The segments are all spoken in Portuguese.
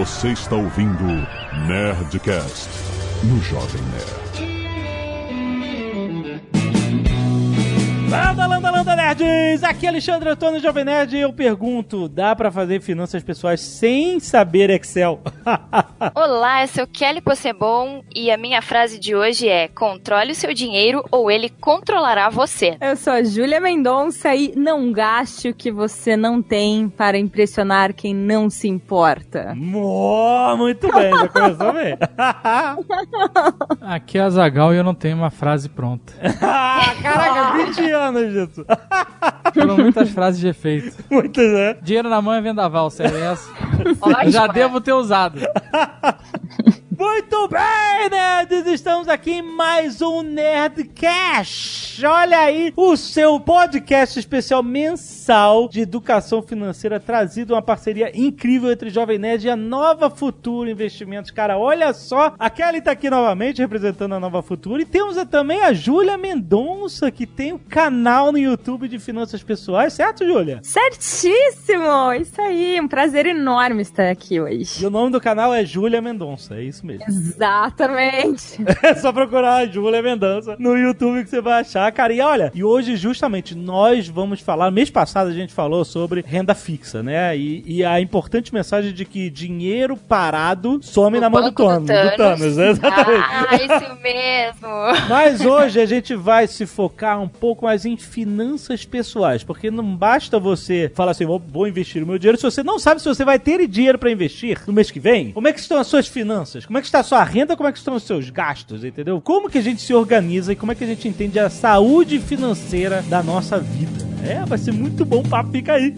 Você está ouvindo Nerdcast no Jovem Nerd. Landa, landa, landa, nerds! Aqui é Alexandre Antônio Jovem Nerd e eu pergunto, dá pra fazer finanças pessoais sem saber Excel? Olá, eu sou Kelly Possebon e a minha frase de hoje é controle o seu dinheiro ou ele controlará você. Eu sou a Júlia Mendonça e não gaste o que você não tem para impressionar quem não se importa. Muito bem, já começou bem. Aqui é a Zagal e eu não tenho uma frase pronta. Caraca, 20 anos disso. Foram muitas frases de efeito. Muitas, né? Dinheiro na mão é vendaval, essa. Ótimo, Já devo ter usado. Muito bem, nerds! Estamos aqui em mais um Nerdcast. Olha aí, o seu podcast especial mensal de educação financeira trazido uma parceria incrível entre Jovem Nerd e a Nova Futuro Investimentos. Cara, olha só, a Kelly tá aqui novamente representando a Nova Futuro e temos também a Júlia Mendonça, que tem um canal no YouTube de finanças pessoais, certo, Júlia? Certíssimo! Isso aí, um prazer enorme estar aqui E hoje. o nome do canal é Júlia Mendonça, é isso mesmo. Exatamente. É só procurar a Júlia Mendonça no YouTube que você vai achar, cara. E olha, e hoje justamente nós vamos falar, mês passado a gente falou sobre renda fixa, né? E, e a importante mensagem de que dinheiro parado some No na mão do Thanos. Do Thanos, né? exatamente. Ah, isso mesmo. Mas hoje a gente vai se focar um pouco mais em finanças pessoais, porque não basta você falar assim, vou, vou investir o meu dinheiro, se você não sabe se você vai ter dinheiro para investir no mês que vem, como é que estão as suas finanças? Como é que está a sua renda? Como é que estão os seus gastos, entendeu? Como que a gente se organiza e como é que a gente entende a saúde financeira da nossa vida? É, vai ser muito bom, papo fica aí.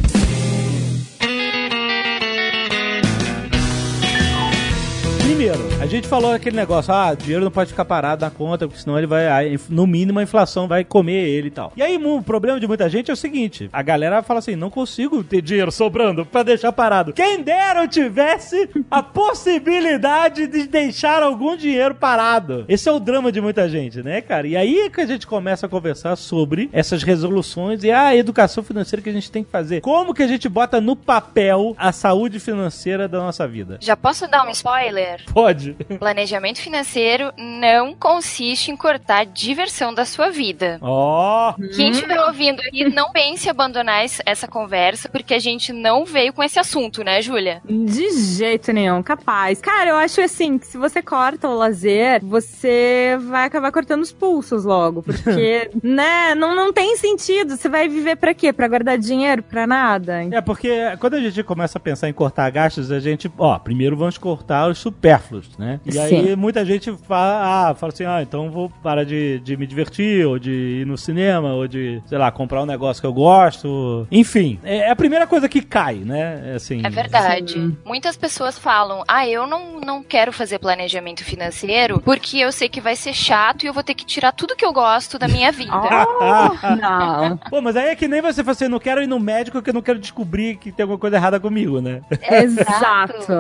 Primeiro, a gente falou aquele negócio, ah, dinheiro não pode ficar parado na conta, porque senão ele vai, no mínimo a inflação vai comer ele e tal. E aí, o problema de muita gente é o seguinte, a galera fala assim, não consigo ter dinheiro sobrando pra deixar parado. Quem dera eu tivesse a possibilidade de deixar algum dinheiro parado. Esse é o drama de muita gente, né, cara? E aí é que a gente começa a conversar sobre essas resoluções e a educação financeira que a gente tem que fazer. Como que a gente bota no papel a saúde financeira da nossa vida? Já posso dar um spoiler? Pode. Planejamento financeiro não consiste em cortar a diversão da sua vida. Ó, Quem estiver ouvindo aqui, não pense em abandonar es- essa conversa, porque a gente não veio com esse assunto, né, Júlia? De jeito nenhum, capaz. Cara, eu acho assim que se você corta o lazer, você vai acabar cortando os pulsos logo. Porque, né, não, não tem sentido. Você vai viver pra quê? Pra guardar dinheiro? Pra nada? É porque quando a gente começa a pensar em cortar gastos, a gente, ó, primeiro vamos cortar os supérfluos, né? E aí Sim. muita gente fala, ah, fala assim, ah, então vou parar de, de me divertir, ou de ir no cinema, ou de, sei lá, comprar um negócio que eu gosto. Enfim, é é a primeira coisa que cai, né? Assim, É verdade. Sim. Muitas pessoas falam: ah, eu não, não quero fazer planejamento financeiro porque eu sei que vai ser chato e eu vou ter que tirar tudo que eu gosto da minha vida. Oh, não. Pô, mas aí é que nem você fala assim, não quero ir no médico porque eu não quero descobrir que tem alguma coisa errada comigo, né? Exato.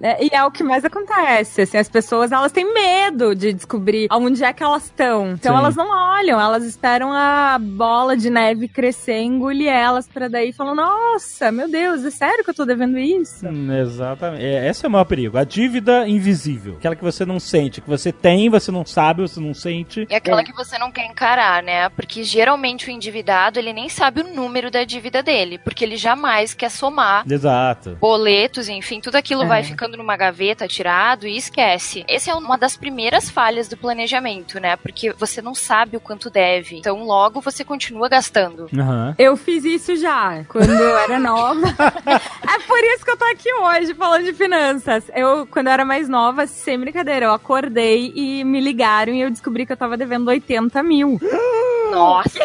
É, e é o que mais acontece. Assim, as pessoas elas têm medo de descobrir onde é que elas estão. Então Sim. elas não olham, elas esperam a bola de neve crescer, engolir elas pra daí falar: Nossa, meu Deus, é sério que eu tô devendo isso? Hum, exatamente. É, esse é o maior perigo. A dívida invisível. Aquela que você não sente, que você tem, você não sabe, você não sente. E aquela que você não quer encarar, né? Porque geralmente o endividado, ele nem sabe o número da dívida dele, porque ele jamais quer somar Exato. boletos, enfim, tudo aquilo É. vai ficando numa gaveta e esquece. Essa é uma das primeiras falhas do planejamento, né? Porque você não sabe o quanto deve. Então, logo você continua gastando. Aham. Eu fiz isso já, quando eu era nova. é por isso que eu tô aqui hoje falando de finanças. Eu, quando eu era mais nova, sem brincadeira, eu acordei e me ligaram e eu descobri que eu tava devendo 80 mil. Nossa!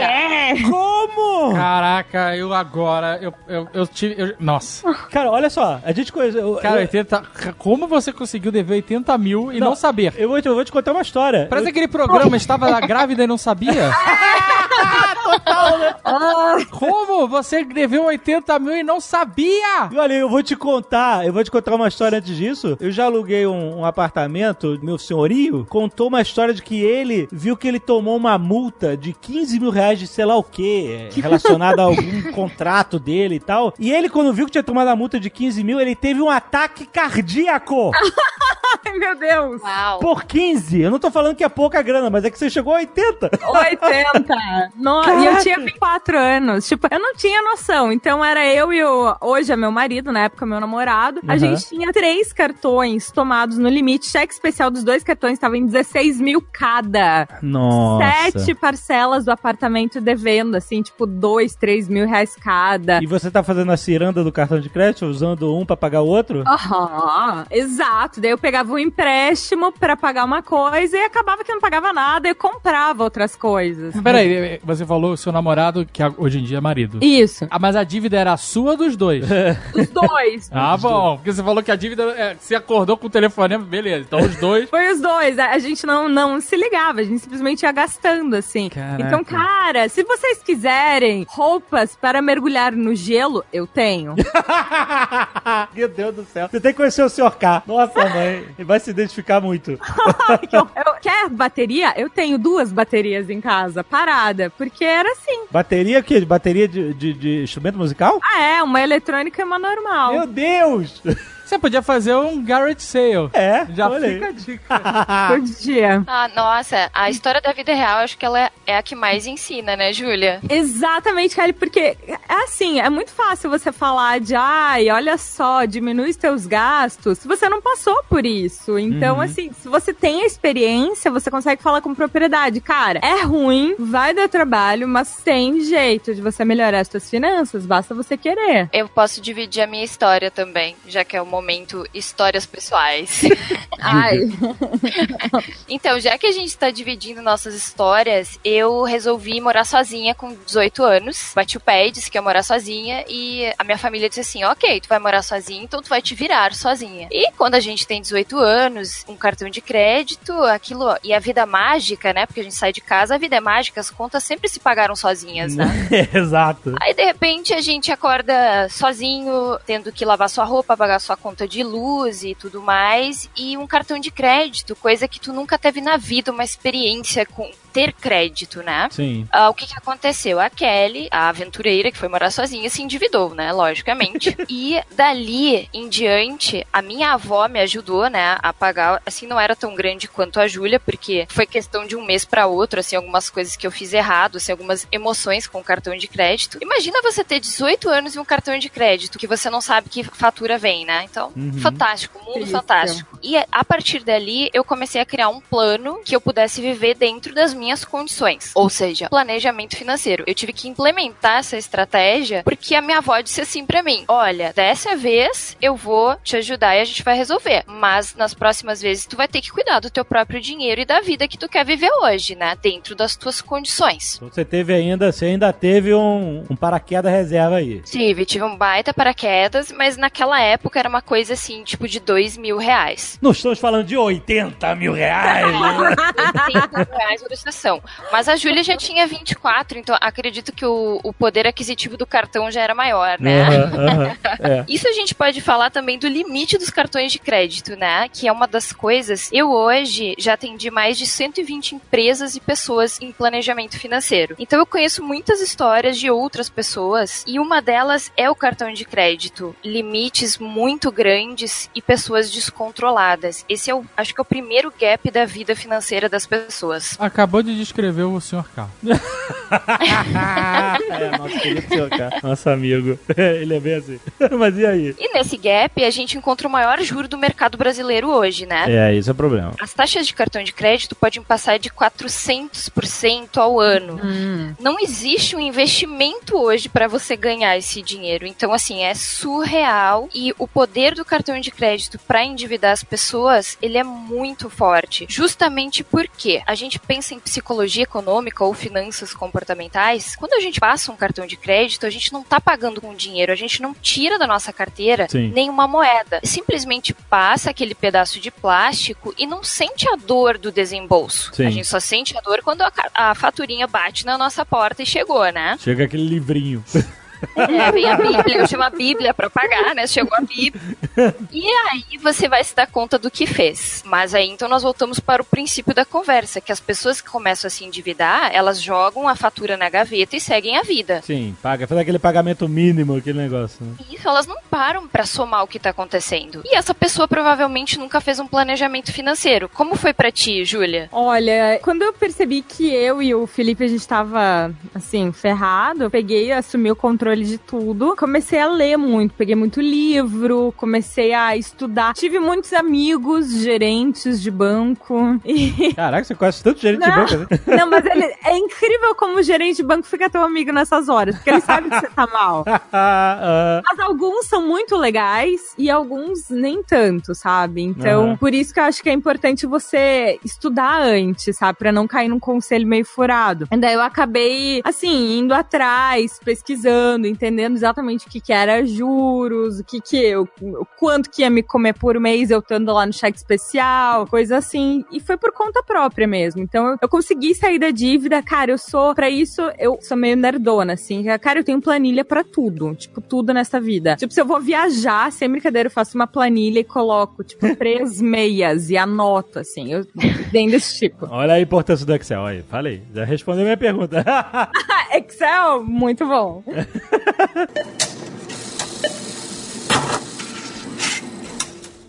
Como? Caraca, eu agora. Eu, eu, eu tive. eu- nossa. Cara, olha só, a gente conhece. Eu, Cara, eu, 80. Como você conseguiu dever 80 mil e não, Não. saber? eu vou, te, eu vou te contar uma história. Parece Eu- aquele programa, estava grávida e não sabia? Né? Ah, Como? Você deveu 80 mil e não sabia? E olha, eu vou te contar, eu vou te contar uma história antes disso. Eu já aluguei um, um apartamento, meu senhorio contou uma história de que ele viu que ele tomou uma multa de 15 mil reais de sei lá o quê, relacionada a algum contrato dele e tal. E ele, quando viu que tinha tomado a multa de 15 mil, ele teve um ataque cardíaco ai, meu Deus. Uau. por 15. Eu não tô falando que é pouca grana, mas é que você chegou a 80. 80. No, e eu tinha 24 anos. Tipo, eu não tinha noção. Então era eu e o. Hoje é meu marido, na época meu namorado. A Uhum. gente tinha três cartões tomados no limite. Cheque especial dos dois cartões estava em 16 mil cada. Nossa. Sete parcelas do apartamento devendo, assim, tipo, dois, três mil reais cada. E você tá fazendo a ciranda do cartão de crédito, usando um pra pagar o outro? Aham, exato. Daí eu pegava um empréstimo pra pagar uma coisa e acabava que não pagava nada, eu comprava outras coisas. Peraí, você falou seu namorado, que hoje em dia é marido. Isso, Ah, mas a dívida era sua ou dos dois? os dois. ah, bom. Porque você falou que a dívida. É, você acordou com o telefonema, beleza. Então os dois. Foi os dois. A a gente não, não se ligava, a gente simplesmente ia gastando, assim. Caraca. Então, cara, se vocês quiserem roupas para mergulhar no gelo, eu tenho. Meu Deus do céu. Você tem que conhecer o Sr. K. Nossa, mãe. Ele vai se identificar muito. eu, eu- quer bateria? Eu tenho duas baterias em casa, parada, porque era assim. Bateria o quê? Bateria de, de, de instrumento musical? Ah, é, uma eletrônica e uma normal. Meu Deus! Você podia fazer um garage sale. É, Já olha fica a dica. Podia. Ah, nossa, a história da vida real, acho que ela é, é a que mais ensina, né, Júlia? Exatamente, Kelly, porque é assim, é muito fácil você falar de ai, olha só, diminui os teus gastos, se você não passou por isso. Então, assim, se você tem a experiência, você consegue falar com propriedade. Cara, é ruim, vai dar trabalho, mas tem jeito de você melhorar as suas finanças, basta você querer. Eu posso dividir a minha história também, já que é o momento histórias pessoais. Ai, Então, já que a gente tá dividindo nossas histórias, eu resolvi morar sozinha com 18 anos. Bati o pé e disse que ia morar sozinha. E a minha família disse assim: ok, tu vai morar sozinha, então tu vai te virar sozinha. E quando a gente tem 18 anos, um cartão de crédito, aquilo. E a vida mágica, né? Porque a gente sai de casa, a vida é mágica, as contas sempre se pagaram sozinhas, né? Exato. Aí de repente a gente acorda sozinho, tendo que lavar sua roupa, pagar sua conta de luz e tudo mais, e um cartão de crédito, coisa que tu nunca teve na vida, uma experiência com ter crédito, né? Sim. Ah, o que que aconteceu? A Kelly, a aventureira que foi morar sozinha, se endividou, né? Logicamente. e dali em diante, a minha avó me ajudou, né? A pagar. Assim, não era tão grande quanto a Júlia, porque foi questão de um mês para outro, assim, algumas coisas que eu fiz errado, assim, algumas emoções com o cartão de crédito. Imagina você ter 18 anos e um cartão de crédito que você não sabe que fatura vem, né? Então, Uhum. fantástico, mundo Isso. fantástico. E a partir dali, eu comecei a criar um plano que eu pudesse viver dentro das minhas condições. Ou seja, planejamento financeiro. Eu tive que implementar essa estratégia porque a minha avó disse assim pra mim: Olha, dessa vez eu vou te ajudar e a gente vai resolver. Mas nas próximas vezes tu vai ter que cuidar do teu próprio dinheiro e da vida que tu quer viver hoje, né? Dentro das tuas condições. Então Você teve ainda, você ainda teve um, um paraquedas reserva aí. Tive, tive um baita paraquedas, mas naquela época era uma coisa assim, tipo de dois mil reais. Não estamos falando de 80 mil reais. né? 80 reais por Mas a Júlia já tinha 24, então acredito que o, o poder aquisitivo do cartão já era maior, né? Aham, aham. É. Isso a gente pode falar também do limite dos cartões de crédito, né? Que é uma das coisas. Eu hoje já atendi mais de 120 empresas e pessoas em planejamento financeiro. Então eu conheço muitas histórias de outras pessoas e uma delas é o cartão de crédito. Limites muito grandes e pessoas descontroladas. Esse é o, acho que é o primeiro gap da vida financeira das pessoas. Acabou de descrever o Sr. K. é, nosso querido senhor K, nosso amigo. Ele é bem assim. Mas e aí? E nesse gap a gente encontra o maior juro do mercado brasileiro hoje, né? É, esse é o problema. As taxas de cartão de crédito podem passar de 400% ao ano. Hum. Não existe um investimento hoje para você ganhar esse dinheiro. Então, assim, é surreal. E o poder do cartão de crédito para endividar as pessoas pessoas, ele é muito forte. Justamente porque a gente pensa em psicologia econômica ou finanças comportamentais, quando a gente passa um cartão de crédito, a gente não tá pagando com dinheiro, a gente não tira da nossa carteira Sim. nenhuma moeda. Simplesmente passa aquele pedaço de plástico e não sente a dor do desembolso. Sim. A gente só sente a dor quando a, a faturinha bate na nossa porta e chegou, né? Chega aquele livrinho. É, vem a Bíblia, eu chamo a Bíblia pra pagar, né? Chegou a Bíblia. E aí você vai se dar conta do que fez. Mas aí então nós voltamos para o princípio da conversa, que as pessoas que começam a se endividar, elas jogam a fatura na gaveta e seguem a vida. Sim, paga, faz aquele pagamento mínimo, aquele negócio, né? Isso, elas não param pra somar o que tá acontecendo. E essa pessoa provavelmente nunca fez um planejamento financeiro. Como foi pra ti, Júlia? Olha, quando eu percebi que eu e o Felipe a gente tava assim, ferrado, eu peguei, assumi o controle de tudo, comecei a ler muito, peguei muito livro, comecei a estudar. Tive muitos amigos gerentes de banco e Caraca, você conhece tanto gerente de Não. banco, né? Não, mas ele, é incrível como o gerente de banco fica teu amigo nessas horas, porque ele sabe que você tá mal. Ah, Mas alguns são muito legais e alguns nem tanto, sabe? Então, Aham. por isso que eu acho que é importante você estudar antes, sabe? Pra não cair num conselho meio furado. E daí eu acabei, assim, indo atrás, pesquisando, entendendo exatamente o que que era juros, o que que eu, o quanto que ia me comer por mês eu estando lá no cheque especial, coisa assim. E foi por conta própria mesmo. Então, eu, eu consegui sair da dívida. Cara, eu sou, pra isso, eu sou meio nerdona, assim. Cara, eu tenho planilha pra tudo. Tipo, tudo nessa vida. Tipo, se eu vou viajar, sem brincadeira, eu faço uma planilha e coloco, tipo, três meias e anoto, assim. Eu bem desse tipo. Olha a importância do Excel, aí, falei. Já respondeu minha pergunta. Excel, muito bom.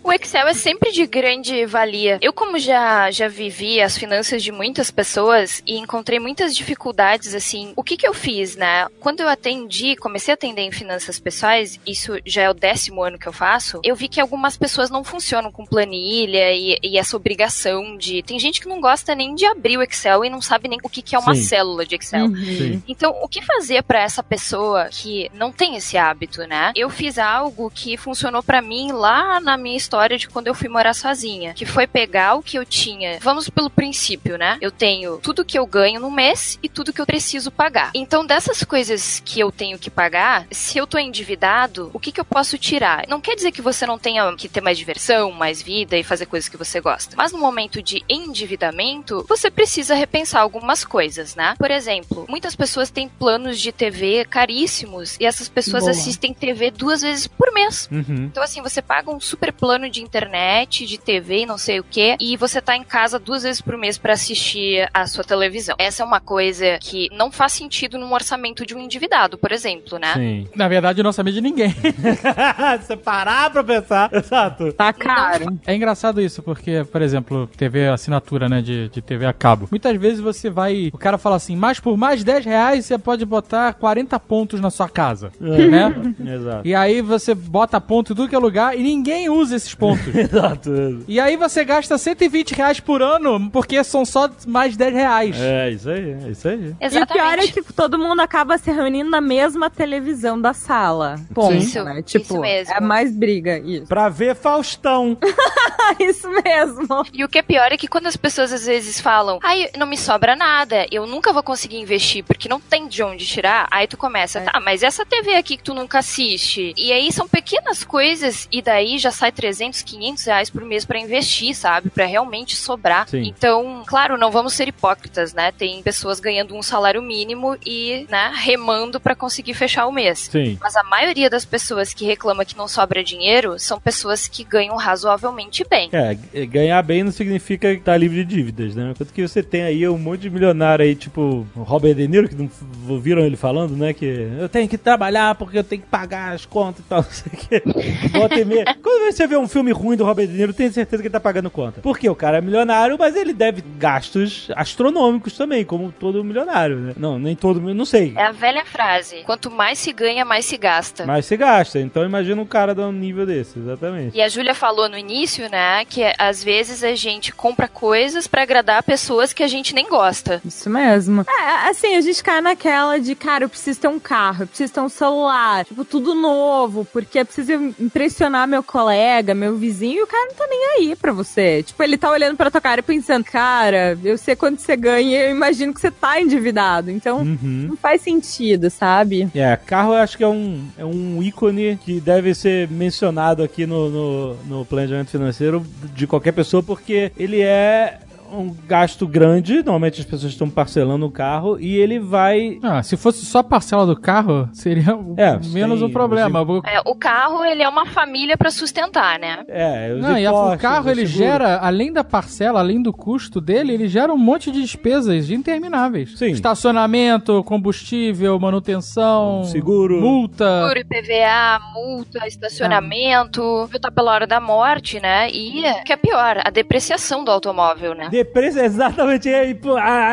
O Excel é sempre de grande valia. Eu, como já, já vivi as finanças de muitas pessoas e encontrei muitas dificuldades, assim, o que que eu fiz, né? Quando eu atendi, comecei a atender em finanças pessoais, isso já é o décimo ano que eu faço, eu vi que algumas pessoas não funcionam com planilha e, e essa obrigação de... Tem gente que não gosta nem de abrir o Excel e não sabe nem o que que é uma Sim. célula de Excel. Sim. Então, o que fazer pra essa pessoa que não tem esse hábito, né? Eu fiz algo que funcionou pra mim lá na minha história de quando eu fui morar sozinha, que foi pegar o que eu tinha. Vamos pelo princípio, né? Eu tenho tudo que eu ganho no mês e tudo que eu preciso pagar. Então, dessas coisas que eu tenho que pagar, se eu tô endividado, o que que eu posso tirar? Não quer dizer que você não tenha que ter mais diversão, mais vida e fazer coisas que você gosta. Mas no momento de endividamento, você precisa repensar algumas coisas, né? Por exemplo, muitas pessoas têm planos de TV caríssimos e essas pessoas Boa. assistem TV duas vezes por mês. Uhum. Então, assim, você paga um super plano de internet, de TV e não sei o que, e você tá em casa duas vezes por mês pra assistir a sua televisão. Essa é uma coisa que não faz sentido num orçamento de um endividado, por exemplo, né? Sim. Na verdade, eu não sabia de ninguém. você parar pra pensar. Exato. Tá caro. É engraçado isso, porque, por exemplo, TV assinatura, né, de, de TV a cabo. Muitas vezes você vai. O cara fala assim, mas por mais 10 reais você pode botar 40 pontos na sua casa. né? Exato. E aí você bota ponto em tudo que é lugar e ninguém usa esses pontos. Exato. E aí você gasta 120 reais por ano porque são só mais 10 reais. É, isso aí, é isso aí. E o pior é que todo mundo acaba se reunindo na mesma televisão da sala. Ponto, Isso, né? isso Tipo, mesmo. é mais briga, isso. Pra ver Faustão. isso mesmo. E o que é pior é que quando as pessoas às vezes falam, ai, não me sobra nada, eu nunca vou conseguir investir porque não tem de onde tirar, aí tu começa, tá, mas essa TV aqui que tu nunca assiste. E aí são pequenas coisas e daí já sai 300, 500 reais por mês pra investir, sabe? Pra realmente sobrar. Sim. Então, claro, não vamos ser hipócritas, né? Tem pessoas ganhando um salário mínimo e, né, remando pra conseguir fechar o mês. Sim. Mas a maioria das pessoas que reclama que não sobra dinheiro são pessoas que ganham razoavelmente bem. É, ganhar bem não significa estar livre de dívidas, né? Tanto que você tem aí um monte de milionário aí, tipo Robert De Niro, que não f- viram ele falando, né? Que eu tenho que trabalhar porque eu tenho que pagar as contas e tal, não sei o. Volta e meia. Quando você vê um filme ruim do Robert De Niro, tem certeza que ele tá pagando conta. Porque o cara é milionário, mas ele deve gastos astronômicos também, como todo milionário, né? Não, nem todo, não sei. É a velha frase: quanto mais se ganha, mais se gasta. Mas se gasta, então imagina um cara de um nível desse, exatamente. E a Júlia falou no início, né, que às vezes a gente compra coisas pra agradar pessoas que a gente nem gosta. Isso mesmo. É, assim, a gente cai naquela de, cara, eu preciso ter um carro, eu preciso ter um celular, tipo, tudo novo, porque eu preciso impressionar meu colega, meu vizinho, e o cara não tá nem aí pra você. Tipo, ele tá olhando pra tua cara e pensando, cara, eu sei quanto você ganha, eu imagino que você tá endividado. Então, Uhum. não faz sentido, sabe? É, carro eu acho que é um, é um ícone que deve ser mencionado aqui no, no, no planejamento financeiro de qualquer pessoa, porque ele é um gasto grande, normalmente as pessoas estão parcelando o carro, e ele vai... Ah, se fosse só a parcela do carro, seria É, menos tem- um problema. O- É, o carro, ele é uma família pra sustentar, né? É, os Não, e a- o impostos, carro o ele gera, além da parcela, além do custo dele, ele gera um monte de despesas intermináveis. Sim. Estacionamento, combustível, manutenção, Seguro. multa. Seguro, IPVA, multa, estacionamento, multa pela hora da morte, né? E, o que é pior, a depreciação do automóvel, né? Depreço, exatamente. E,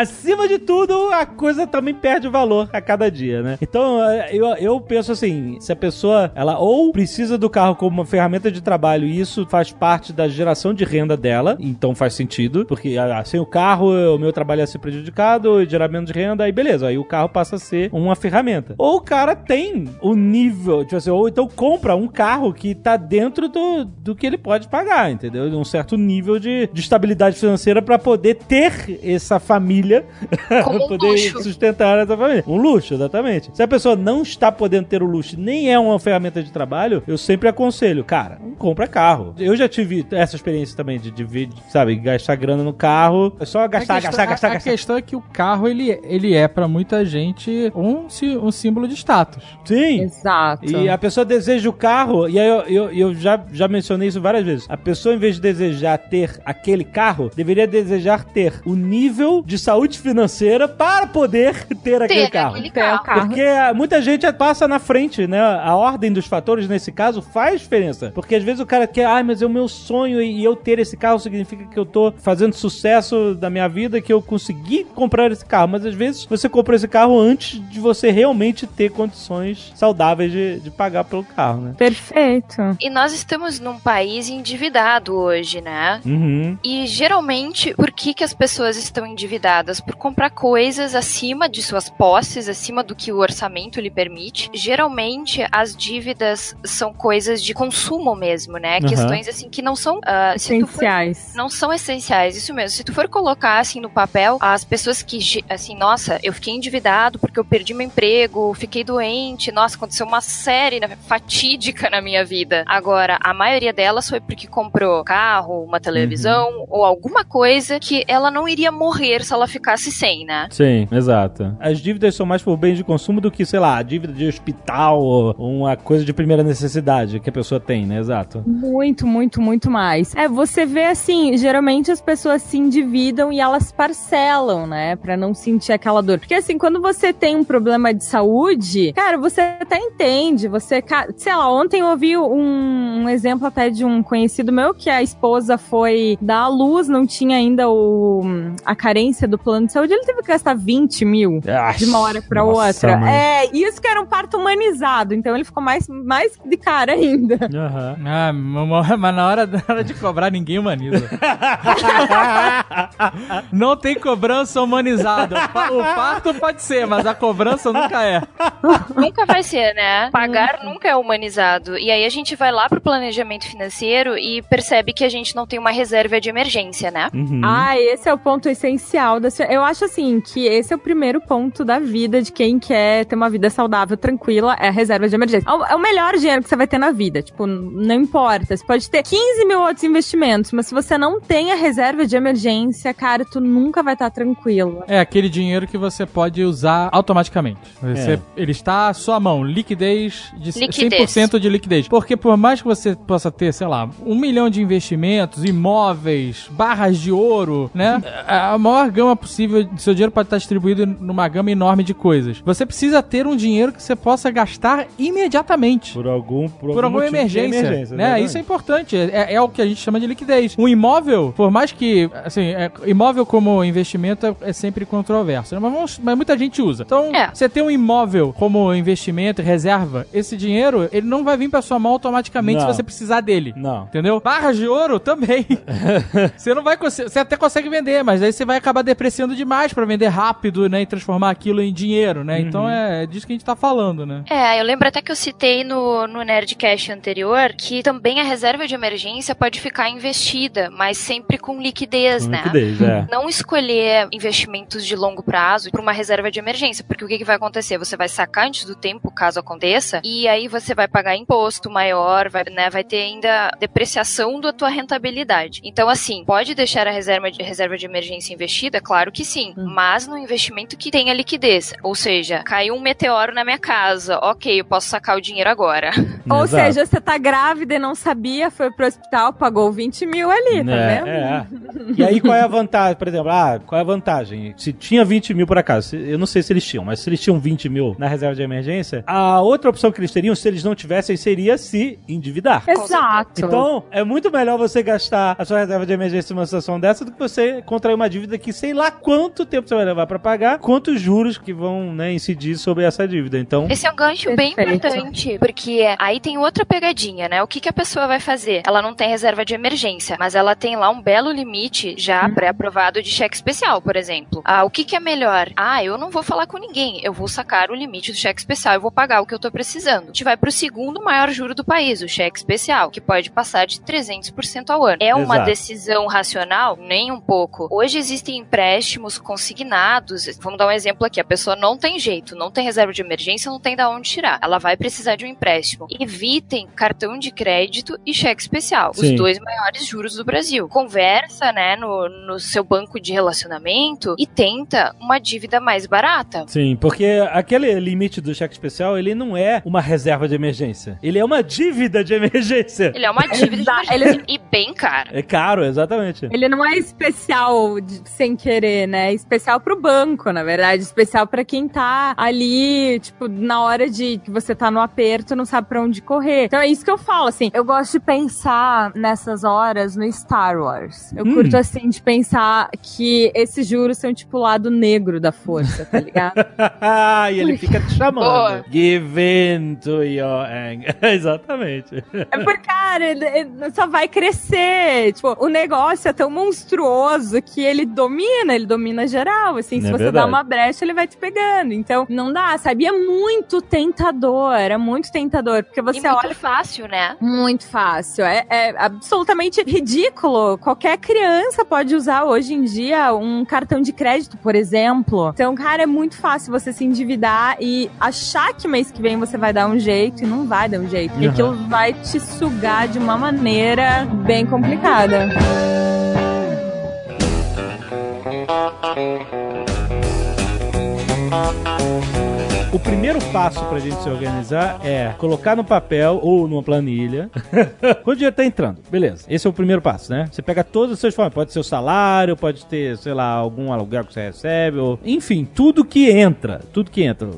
acima de tudo, a coisa também perde valor a cada dia, né? Então, é, eu, eu penso assim, se a pessoa, ela ou precisa do carro como uma ferramenta de trabalho e isso faz parte da geração de renda dela, então faz sentido, porque ah, sem o carro, o meu trabalho ia ser prejudicado, gerar menos renda, aí beleza, aí o carro passa a ser uma ferramenta. Ou o cara tem o nível, tipo assim, ou então compra um carro que tá dentro do, do que ele pode pagar, entendeu? De um certo nível de, de estabilidade financeira pra poder ter essa família, Como um poder luxo. sustentar essa família. Um luxo, exatamente. Se a pessoa não está podendo ter o luxo, nem é uma ferramenta de trabalho, eu sempre aconselho, cara, compra carro. Eu já tive essa experiência também de, de ver, sabe, gastar grana no carro, é só gastar, a questão, gastar, gastar, a, a gastar. questão é que o carro, ele, ele é pra muita gente um, um símbolo de status. Sim. Exato. E a pessoa deseja o carro, e aí eu, eu, eu já, já mencionei isso várias vezes. A pessoa, em vez de desejar ter aquele carro, deveria desejar ter o nível de saúde financeira para poder ter aquele Ter carro. aquele Tem o carro. carro. Porque ah, muita gente passa na frente, né? A ordem dos fatores nesse caso faz diferença. Porque às vezes o cara quer, ai, mas é o meu sonho e eu ter esse carro significa que eu tô fazendo sucesso da minha vida, que eu consegui comprar esse carro. Mas às vezes você compra esse carro antes de você realmente ter condições saudáveis de, de pagar pelo carro, né? Perfeito. E nós estamos num país endividado hoje, né? Uhum. E geralmente, por que, que as pessoas estão endividadas? Por comprar coisas acima de suas posses, acima do que o orçamento lhe permite. Geralmente, as dívidas são coisas de consumo mesmo, né? Aham. Questões assim que não são. se tu for Essenciais. não são essenciais, isso mesmo. Se tu for colocar assim no papel, as pessoas que, assim, nossa, eu fiquei endividado porque eu perdi meu emprego, fiquei doente, nossa, aconteceu uma série fatídica na minha vida. Agora, a maioria delas foi porque comprou carro, uma televisão ou alguma coisa que ela não iria morrer se ela ficasse sem, né? Sim, exato. As dívidas são mais por bens de consumo do que, sei lá, a dívida de hospital ou uma coisa de primeira necessidade que a pessoa tem, né? Exato. Muito, muito, muito mais. É, você vê assim, geralmente as pessoas se endividam e elas parcelam, né? Pra não sentir aquela dor. Porque assim, quando você tem um problema de saúde, cara, você até entende. Você, sei lá, ontem eu ouvi um, um exemplo até de um conhecido meu que a esposa foi dar à luz, não tinha ainda o, a carência do plano de saúde, ele teve que gastar 20 mil de uma hora pra Nossa, outra. mãe. É, isso que era um parto humanizado, então ele ficou mais, mais de cara ainda. Aham. Ah, mas na hora, na hora de cobrar, ninguém humaniza. Não tem cobrança humanizada. O pa- O parto pode ser, mas a cobrança nunca é. nunca vai ser, né? Pagar nunca é humanizado. E aí a gente vai lá pro planejamento financeiro e percebe que a gente não tem uma reserva de emergência, né? Uhum. Ah, esse é o ponto essencial da sua... Eu acho assim que esse é o primeiro ponto da vida de quem quer ter uma vida saudável, tranquila, é a reserva de emergência. É o- É o melhor dinheiro que você vai ter na vida. Tipo, não importa. Você pode ter 15 mil outros investimentos, mas se você não tem a reserva de emergência, cara, tu nunca vai estar tranquilo. É aquele dinheiro que você pode usar automaticamente. Você, É. Ele está à sua mão, liquidez de Liquidez. 100% de liquidez. Porque por mais que você possa ter, sei lá, um milhão de investimentos, imóveis, barras de ouro, né? A a maior gama possível, seu dinheiro pode estar distribuído numa gama enorme de coisas. Você precisa ter um dinheiro que você possa gastar imediatamente. Por algum, por, Por alguma de emergência, né? Isso é importante. É, é o que a gente chama de liquidez. Um imóvel, por mais que, assim, é- imóvel como investimento é, é sempre controverso, né? mas, vamos- mas muita gente usa. Então, É. você ter um imóvel como investimento e reserva, esse dinheiro, ele não vai vir pra sua mão automaticamente Não. se você precisar dele. Não. Entendeu? Barras de ouro também. você não vai conseguir. Você até consegue vender, mas aí você vai acabar depreciando demais pra vender rápido, né? E transformar aquilo em dinheiro, né? Então é disso que a gente tá falando, né? É, eu lembro até que eu citei no, no Nerdcast anterior que também a reserva de emergência pode ficar investida, mas sempre com liquidez, Com né? liquidez, é. Não escolher investimentos de longo prazo para uma reserva de emergência, porque o que, que vai acontecer? Você vai sacar antes do tempo, caso aconteça, e aí você vai pagar imposto maior, vai, né, vai ter ainda depreciação da tua rentabilidade. Então, assim, pode deixar a reserva de, reserva de emergência investida? Claro que sim, mas no investimento que tenha liquidez. Ou seja, caiu um meteoro na minha casa, ok, eu posso sacar o dinheiro agora. Ou Exato. seja, você tá grávida e não sabia, foi pro hospital, pagou 20 mil ali, tá É, vendo? é. E aí qual é a vantagem, por exemplo, ah, qual é a vantagem? Se tinha 20 mil por acaso, eu não sei se eles tinham, mas se eles tinham 20 mil na reserva de emergência, a outra opção que eles teriam, se eles não tivessem, seria se endividar. Exato. Então, é muito melhor você gastar a sua reserva de emergência numa situação dessa do que você contrair uma dívida que sei lá quanto tempo você vai levar pra pagar, quantos juros que vão né, incidir sobre essa dívida. Então, Esse é um gancho bem importante, porque aí tem outra pegadinha, né? O que, que a pessoa vai fazer? Ela não tem reserva de emergência, mas ela tem lá um belo limite já pré-aprovado de cheque especial, por exemplo. Ah, o que, que é melhor? Ah, eu não vou falar com ninguém, eu vou sacar o limite do cheque especial, eu vou pagar o que eu tô precisando. A gente vai pro segundo maior juro do país, o cheque especial, que pode passar de 300% ao ano. É uma Exato. decisão racional? Nem um pouco. Hoje existem empréstimos consignados. Vamos dar um exemplo aqui. A pessoa não tem jeito, não tem reserva de emergência, não tem da onde tirar. Ela vai precisar de um empréstimo. Evitem cartão de crédito e cheque especial. Sim. Os dois maiores juros do Brasil. Conversa, né, no, no seu banco de relacionamento e tenta uma dívida mais barata. Sim, porque aquele limite do cheque especial, ele não é uma reserva de emergência. Ele é uma dívida de emergência. Ele é uma dívida de emergência e bem cara. É caro, exatamente. Ele não é especial de- sem querer, né? É especial pro banco, na verdade. Especial pra quem tá ali, tipo, na hora de que você tá no aperto, não sabe pra onde correr. Então é isso que eu falo, assim. Eu gosto de pensar nessas horas no Star Wars. Eu Hum. curto, assim, de pensar que esses juros são, tipo, o lado negro da força, tá ligado? e ele fica te chamando. Boa. Give in to your anger. exatamente. É porque, cara, ele- ele só vai crescer. Tipo, o negócio é tão monstruoso que ele domina, ele domina geral. Assim, se É você verdade. dá uma brecha, ele vai te pegando. Então, não dá, sabe? E é muito tentador, é muito tentador. Porque E você muito olha. fácil, né? Muito fácil. É, é absolutamente ridículo. Qualquer criança pode usar hoje em dia um cartão de crédito, por exemplo. Então, cara, é muito fácil você se endividar e achar que mês que vem você vai dar um jeito e não vai dar um jeito. Porque Uhum. aquilo vai te sugar de uma maneira bem complicada. O primeiro passo pra gente se organizar é colocar no papel ou numa planilha. Quando o dinheiro tá entrando, beleza. Esse é o primeiro passo, né? Você pega todos os seus formas. Pode ser o salário, pode ter, sei lá, algum aluguel que você recebe, ou... enfim, tudo que entra. Tudo que entra.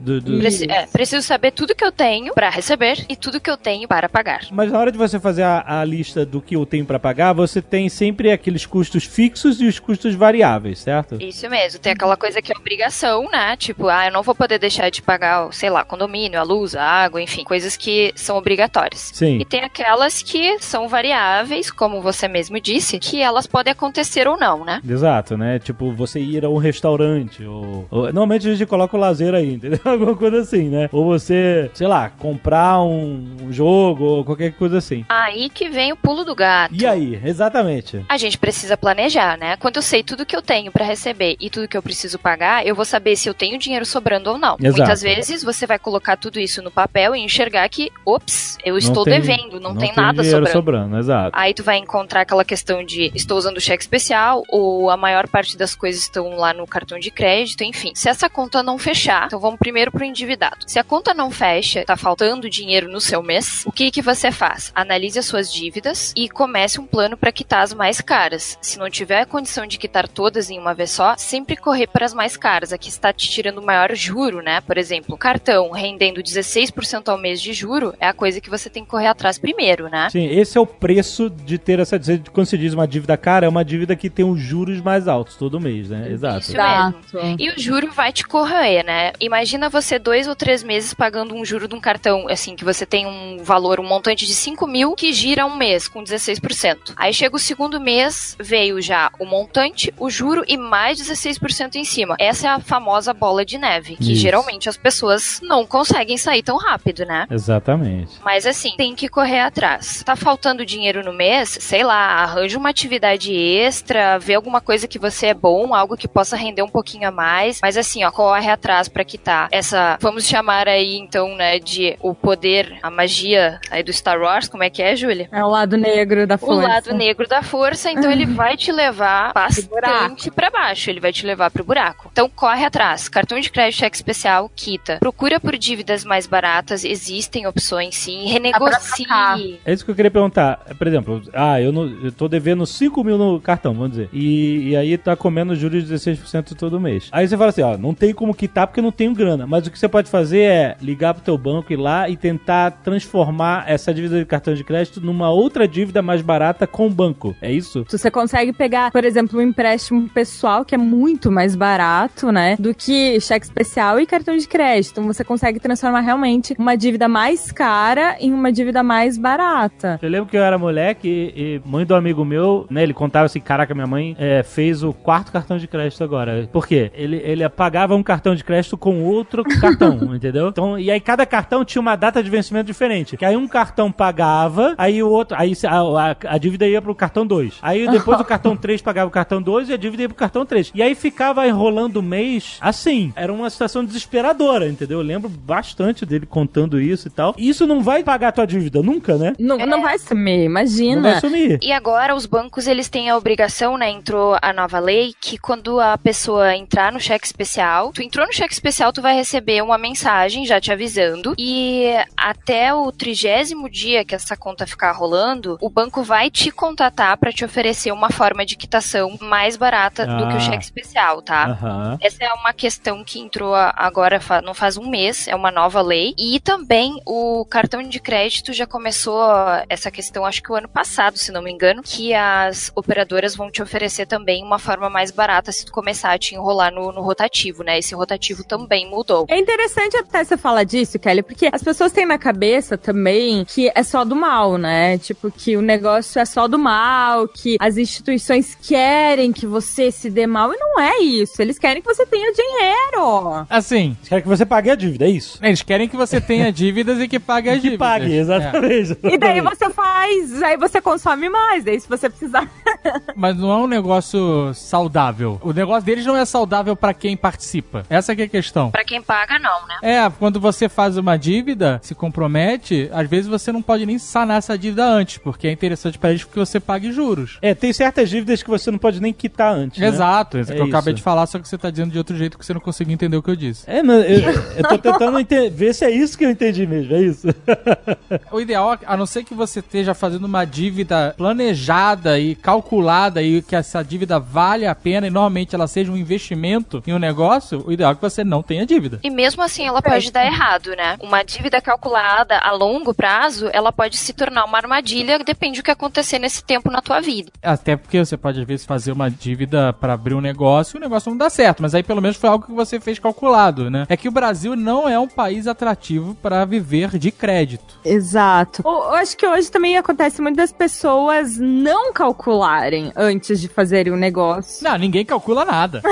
Do, do- Preci- é, preciso saber tudo que eu tenho para receber e tudo que eu tenho para pagar. Mas na hora de você fazer a, a lista do que eu tenho pra pagar, você tem sempre aqueles custos fixos e os custos variáveis, certo? Isso mesmo, tem aquela coisa que é obrigação, né? Tipo, ah, eu não vou poder deixar de pagar, sei lá, condomínio, a luz, a água, enfim, coisas que são obrigatórias. Sim. E tem aquelas que são variáveis, como você mesmo disse, que elas podem acontecer ou não, né? Exato, né? Tipo, você ir a um restaurante, ou, ou- Normalmente a gente coloca o lazer aí, entendeu? Alguma coisa assim, né? Ou você, sei lá, comprar um, um jogo, ou qualquer coisa assim. Aí que vem o pulo do gato. E aí? Exatamente. A gente precisa planejar, né? Quando eu sei tudo que eu tenho pra receber e tudo que eu preciso pagar, eu vou saber se eu tenho dinheiro sobrando ou não. Exato. Muitas vezes você vai colocar tudo isso no papel e enxergar que, ops, eu estou tem- devendo, não, tem, nada dinheiro sobrando. exato. Aí tu vai encontrar aquela questão de estou usando cheque especial ou a maior parte das coisas estão lá no cartão de crédito, enfim. Se essa conta não fechar, então vamos primeiro pro endividado. Se a conta não fecha, tá faltando dinheiro no seu mês, o que que você faz? Analise as suas dívidas e comece um plano para quitar as mais caras. Se não tiver a condição de quitar todas em uma vez só, sempre correr para as mais caras, a que está te tirando o maior juro, né? Por exemplo, cartão rendendo 16% ao mês de juro é a coisa que você tem que correr atrás primeiro, né? Sim, esse é o preço de ter essa. Quando se diz uma dívida cara, é uma dívida que tem os juros mais altos todo mês, né? Exato. Isso mesmo. E o juro vai te corroer, né? Imagina você dois ou três meses pagando um juro de um cartão, assim, que você tem um valor, um montante de 5 mil que gira um mês com 16%. Aí chega o segundo mês, veio já o montante, o juro e mais 16% em cima. Essa é a famosa bola de neve, que Isso. geralmente as pessoas não conseguem sair tão rápido, né? Exatamente. Mas assim, tem que correr atrás. Tá faltando dinheiro no mês? Sei lá, arranja uma atividade extra, vê alguma coisa que você é bom, algo que possa render um pouquinho a mais. Mas assim, ó, corre atrás pra quitar essa, vamos chamar aí então, né, de o poder, a magia aí do Star Wars, como é que é, Júlia? É o lado negro da O força. lado negro da força, então ele vai te levar bastante pra baixo, ele vai te levar pro buraco. Então corre atrás. Cartão de crédito cheque especial, quita. Procura por dívidas mais baratas, existem opções sim. Renegocie. É isso que eu queria perguntar. Por exemplo, ah, eu, não, eu tô devendo 5 mil no cartão, vamos dizer. E, e aí tá comendo juros de 16% todo mês. Aí você fala assim, ó, não tem como quitar porque não tenho grana. Mas o que você pode fazer é ligar pro teu banco, ir lá e tentar transformar essa dívida de cartão de crédito numa outra dívida mais barata com o banco. É isso? Você consegue pegar, por exemplo, um empréstimo pessoal que é muito mais barato, né? Do que cheque especial e cartão de crédito. Então você consegue transformar realmente uma dívida mais cara em uma dívida mais barata. Eu lembro que eu era moleque e, e mãe do amigo meu, né? Ele contava assim: caraca, minha mãe é, fez o quarto cartão de crédito agora. Por quê? Ele, ele pagava um cartão de crédito com outro cartão, entendeu? Então, e aí cada cartão tinha uma data de vencimento diferente. Que aí um cartão pagava, aí o outro. Aí a, a, a dívida ia pro cartão 2. Aí depois o cartão 3 pagava o cartão 2 e a dívida ia pro cartão 3. E aí ficava enrolando o mês assim. Era uma situação desesperadora, entendeu? Eu lembro bastante dele contando isso e tal. E isso não vai pagar a tua dívida nunca, né? Não, não vai sumir, imagina. Não vai sumir. E agora os bancos eles têm a obrigação, né? Entrou a nova lei que quando a pessoa entrar no cheque especial, tu entrou no cheque especial, tu vai receber uma mensagem já te avisando e até o trigésimo dia que essa conta ficar rolando, o banco vai te contatar para te oferecer uma forma de quitação mais barata do que Ah. o cheque especial, tá? Aham. Essa é uma questão que entrou agora, não faz um mês, é uma nova lei. E também o cartão de crédito já começou essa questão, acho que o ano passado, se não me engano, que as operadoras vão te oferecer também uma forma mais barata se tu começar a te enrolar no, no rotativo, né? Esse rotativo também mudou. É interessante até você falar disso, Kelly, porque as pessoas têm na cabeça também que é só do mal, né? Tipo, que o negócio é só do mal, que as instituições querem que você se dê mal, e não é isso. Eles querem que você tenha dinheiro. Assim, Eles querem que você pague a dívida, é isso? eles querem que você tenha dívidas e que pague as Que dívidas. pague, exatamente. E daí você faz, aí você consome mais, daí se você precisar. É, Mas não é um negócio saudável. O negócio deles não é saudável pra quem participa. Essa que é a questão. Pra quem paga, não, né? É, quando você faz uma dívida, se compromete, às vezes você não pode nem sanar essa dívida antes, porque é interessante pra eles que você pague juros. É, tem certas dívidas que você não pode nem quitar antes. né? Exato, isso É que eu acabei de falar, só que você tá dizendo de outro jeito que você não conseguiu entender o que eu disse. É, não, eu, eu tô tentando ver se é isso que eu entendi mesmo, é isso. O ideal, a não ser que você esteja fazendo uma dívida planejada e calculada e que essa dívida vale a pena e normalmente ela seja um investimento em um negócio, o ideal é que você não tenha dívida. E mesmo assim ela pode dar errado, né? Uma dívida calculada a longo prazo, ela pode se tornar uma armadilha, depende do que acontecer nesse tempo na tua vida. Até porque você pode, às vezes, fazer uma dívida pra abrir um negócio e o negócio não dá certo. Mas aí, pelo menos, foi algo que você fez calculado, né? É que o Brasil não é um país atrativo pra viver de crédito. Exato. Eu, acho que hoje também acontece muito das pessoas não calcularem antes de fazerem um negócio. Não, ninguém calcula nada.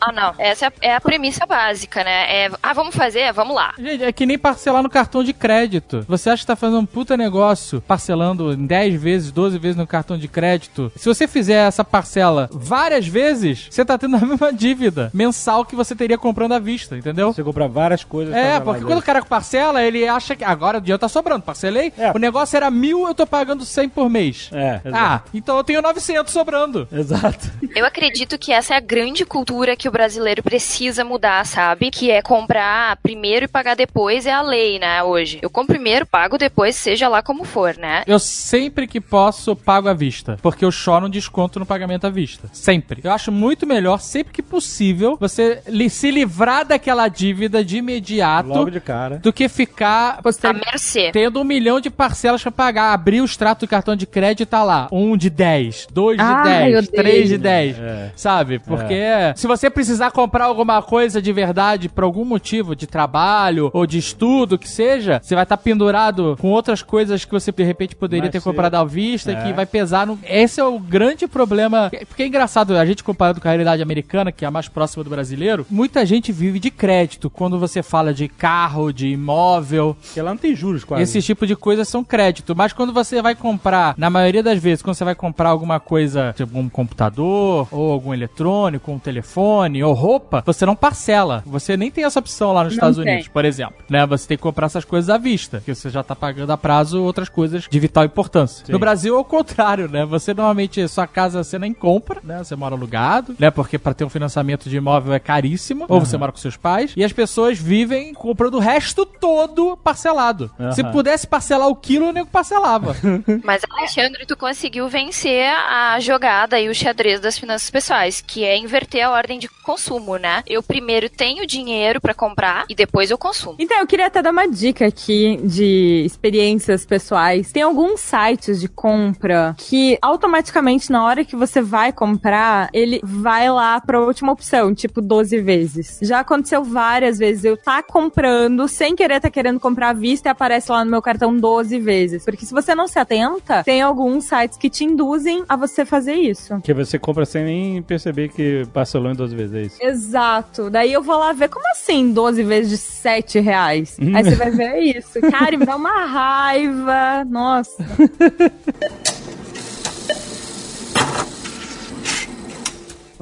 Ah, não. Essa é- é a premissa básica, né? É, ah, vamos fazer? Vamos lá. Gente, é que nem parcelar no cartão de crédito. Você acha que tá fazendo um puta negócio parcelando em 10 vezes, 12 vezes no cartão de crédito? Se você fizer essa parcela várias vezes, você tá tendo a mesma dívida mensal que você teria comprando à vista, entendeu? Você compra várias coisas. É, porque quando o cara parcela, ele acha que agora o dinheiro tá sobrando. Parcelei, É. o negócio era mil, eu tô pagando 100 por mês. É, exato. Ah, então eu tenho 900 sobrando. Exato. Eu acredito que essa é a grande cultura que o brasileiro precisa mudar, sabe? Que é comprar primeiro e pagar depois é a lei, né, hoje. Eu compro primeiro, pago depois, seja lá como for, né? Eu sempre que posso pago à vista, porque eu choro um desconto no pagamento à vista. Sempre. Eu acho muito melhor, sempre que possível, você li- se livrar daquela dívida de imediato Logo de cara. do que ficar A mercê. tendo um milhão de parcelas pra pagar. Abrir o extrato do cartão de crédito e tá lá. Um de 10, dois de Ai, 10, eu odeio. três de 10. É. Sabe? Porque se você precisar comprar alguma coisa de verdade por algum motivo, de trabalho ou de estudo, que seja, você vai estar pendurado com outras coisas que você de repente poderia Mais ter comprado à vista, É. que vai pesar. No... Esse é o grande problema. Porque é engraçado, a gente comparando com a realidade americana, que é a mais próxima do brasileiro, muita gente vive de crédito. Quando você fala de carro, de imóvel, Porque lá não tem juros quase. esse tipo de coisa são crédito. Mas quando você vai comprar, na maioria das vezes, quando você vai comprar alguma coisa, tipo um computador, ou algum eletrônico, um telefone, ou roupa, você não parcela. Você nem tem essa opção lá nos Não Estados tem. Unidos, por exemplo. Né? Você tem que comprar essas coisas à vista, que você já tá pagando a prazo outras coisas de vital importância. Sim. No Brasil é o contrário, né? Você normalmente, sua casa você nem compra, né? Você mora alugado, né? Porque para ter um financiamento de imóvel é caríssimo, ou você mora com seus pais, e as pessoas vivem comprando o resto todo parcelado. Se Aham. pudesse parcelar o quilo, o nego parcelava. Mas, Alexandre, tu conseguiu vencer a jogada e o xadrez das finanças pessoais, que é inverter a ordem de consumo, né? Eu primeiro tenho dinheiro pra comprar e depois eu consumo. Então, eu queria até dar uma dica aqui de experiências pessoais. Tem alguns sites de compra que automaticamente, na hora que você vai comprar, ele vai lá pra última opção, tipo 12 vezes. Já aconteceu várias vezes. Eu tá comprando, sem querer tá querendo comprar à vista e aparece lá no meu cartão 12 vezes. Porque se você não se atenta, tem alguns sites que te induzem a você fazer isso. Que você compra sem nem perceber que parcelou em 12 vezes, é isso. Exato. Daí eu vou lá ver como assim 12 vezes de 7 reais. Aí você vai ver isso. Cara, me dá uma raiva. Nossa.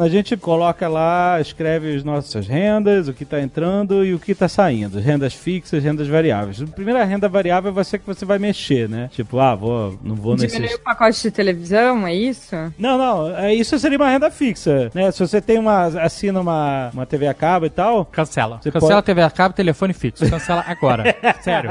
A gente coloca lá, escreve as nossas rendas, o que está entrando e o que está saindo. Rendas fixas, rendas variáveis. A primeira renda variável vai ser que você vai mexer, né? Tipo, ah, vou, não vou Diminuir nesse. o pacote de televisão, é isso? Não, não, é, isso seria uma renda fixa, né? Se você tem uma, assina uma, uma TV a cabo e tal... Cancela. Você cancela pode- TV a cabo, telefone fixo. Cancela agora. Sério.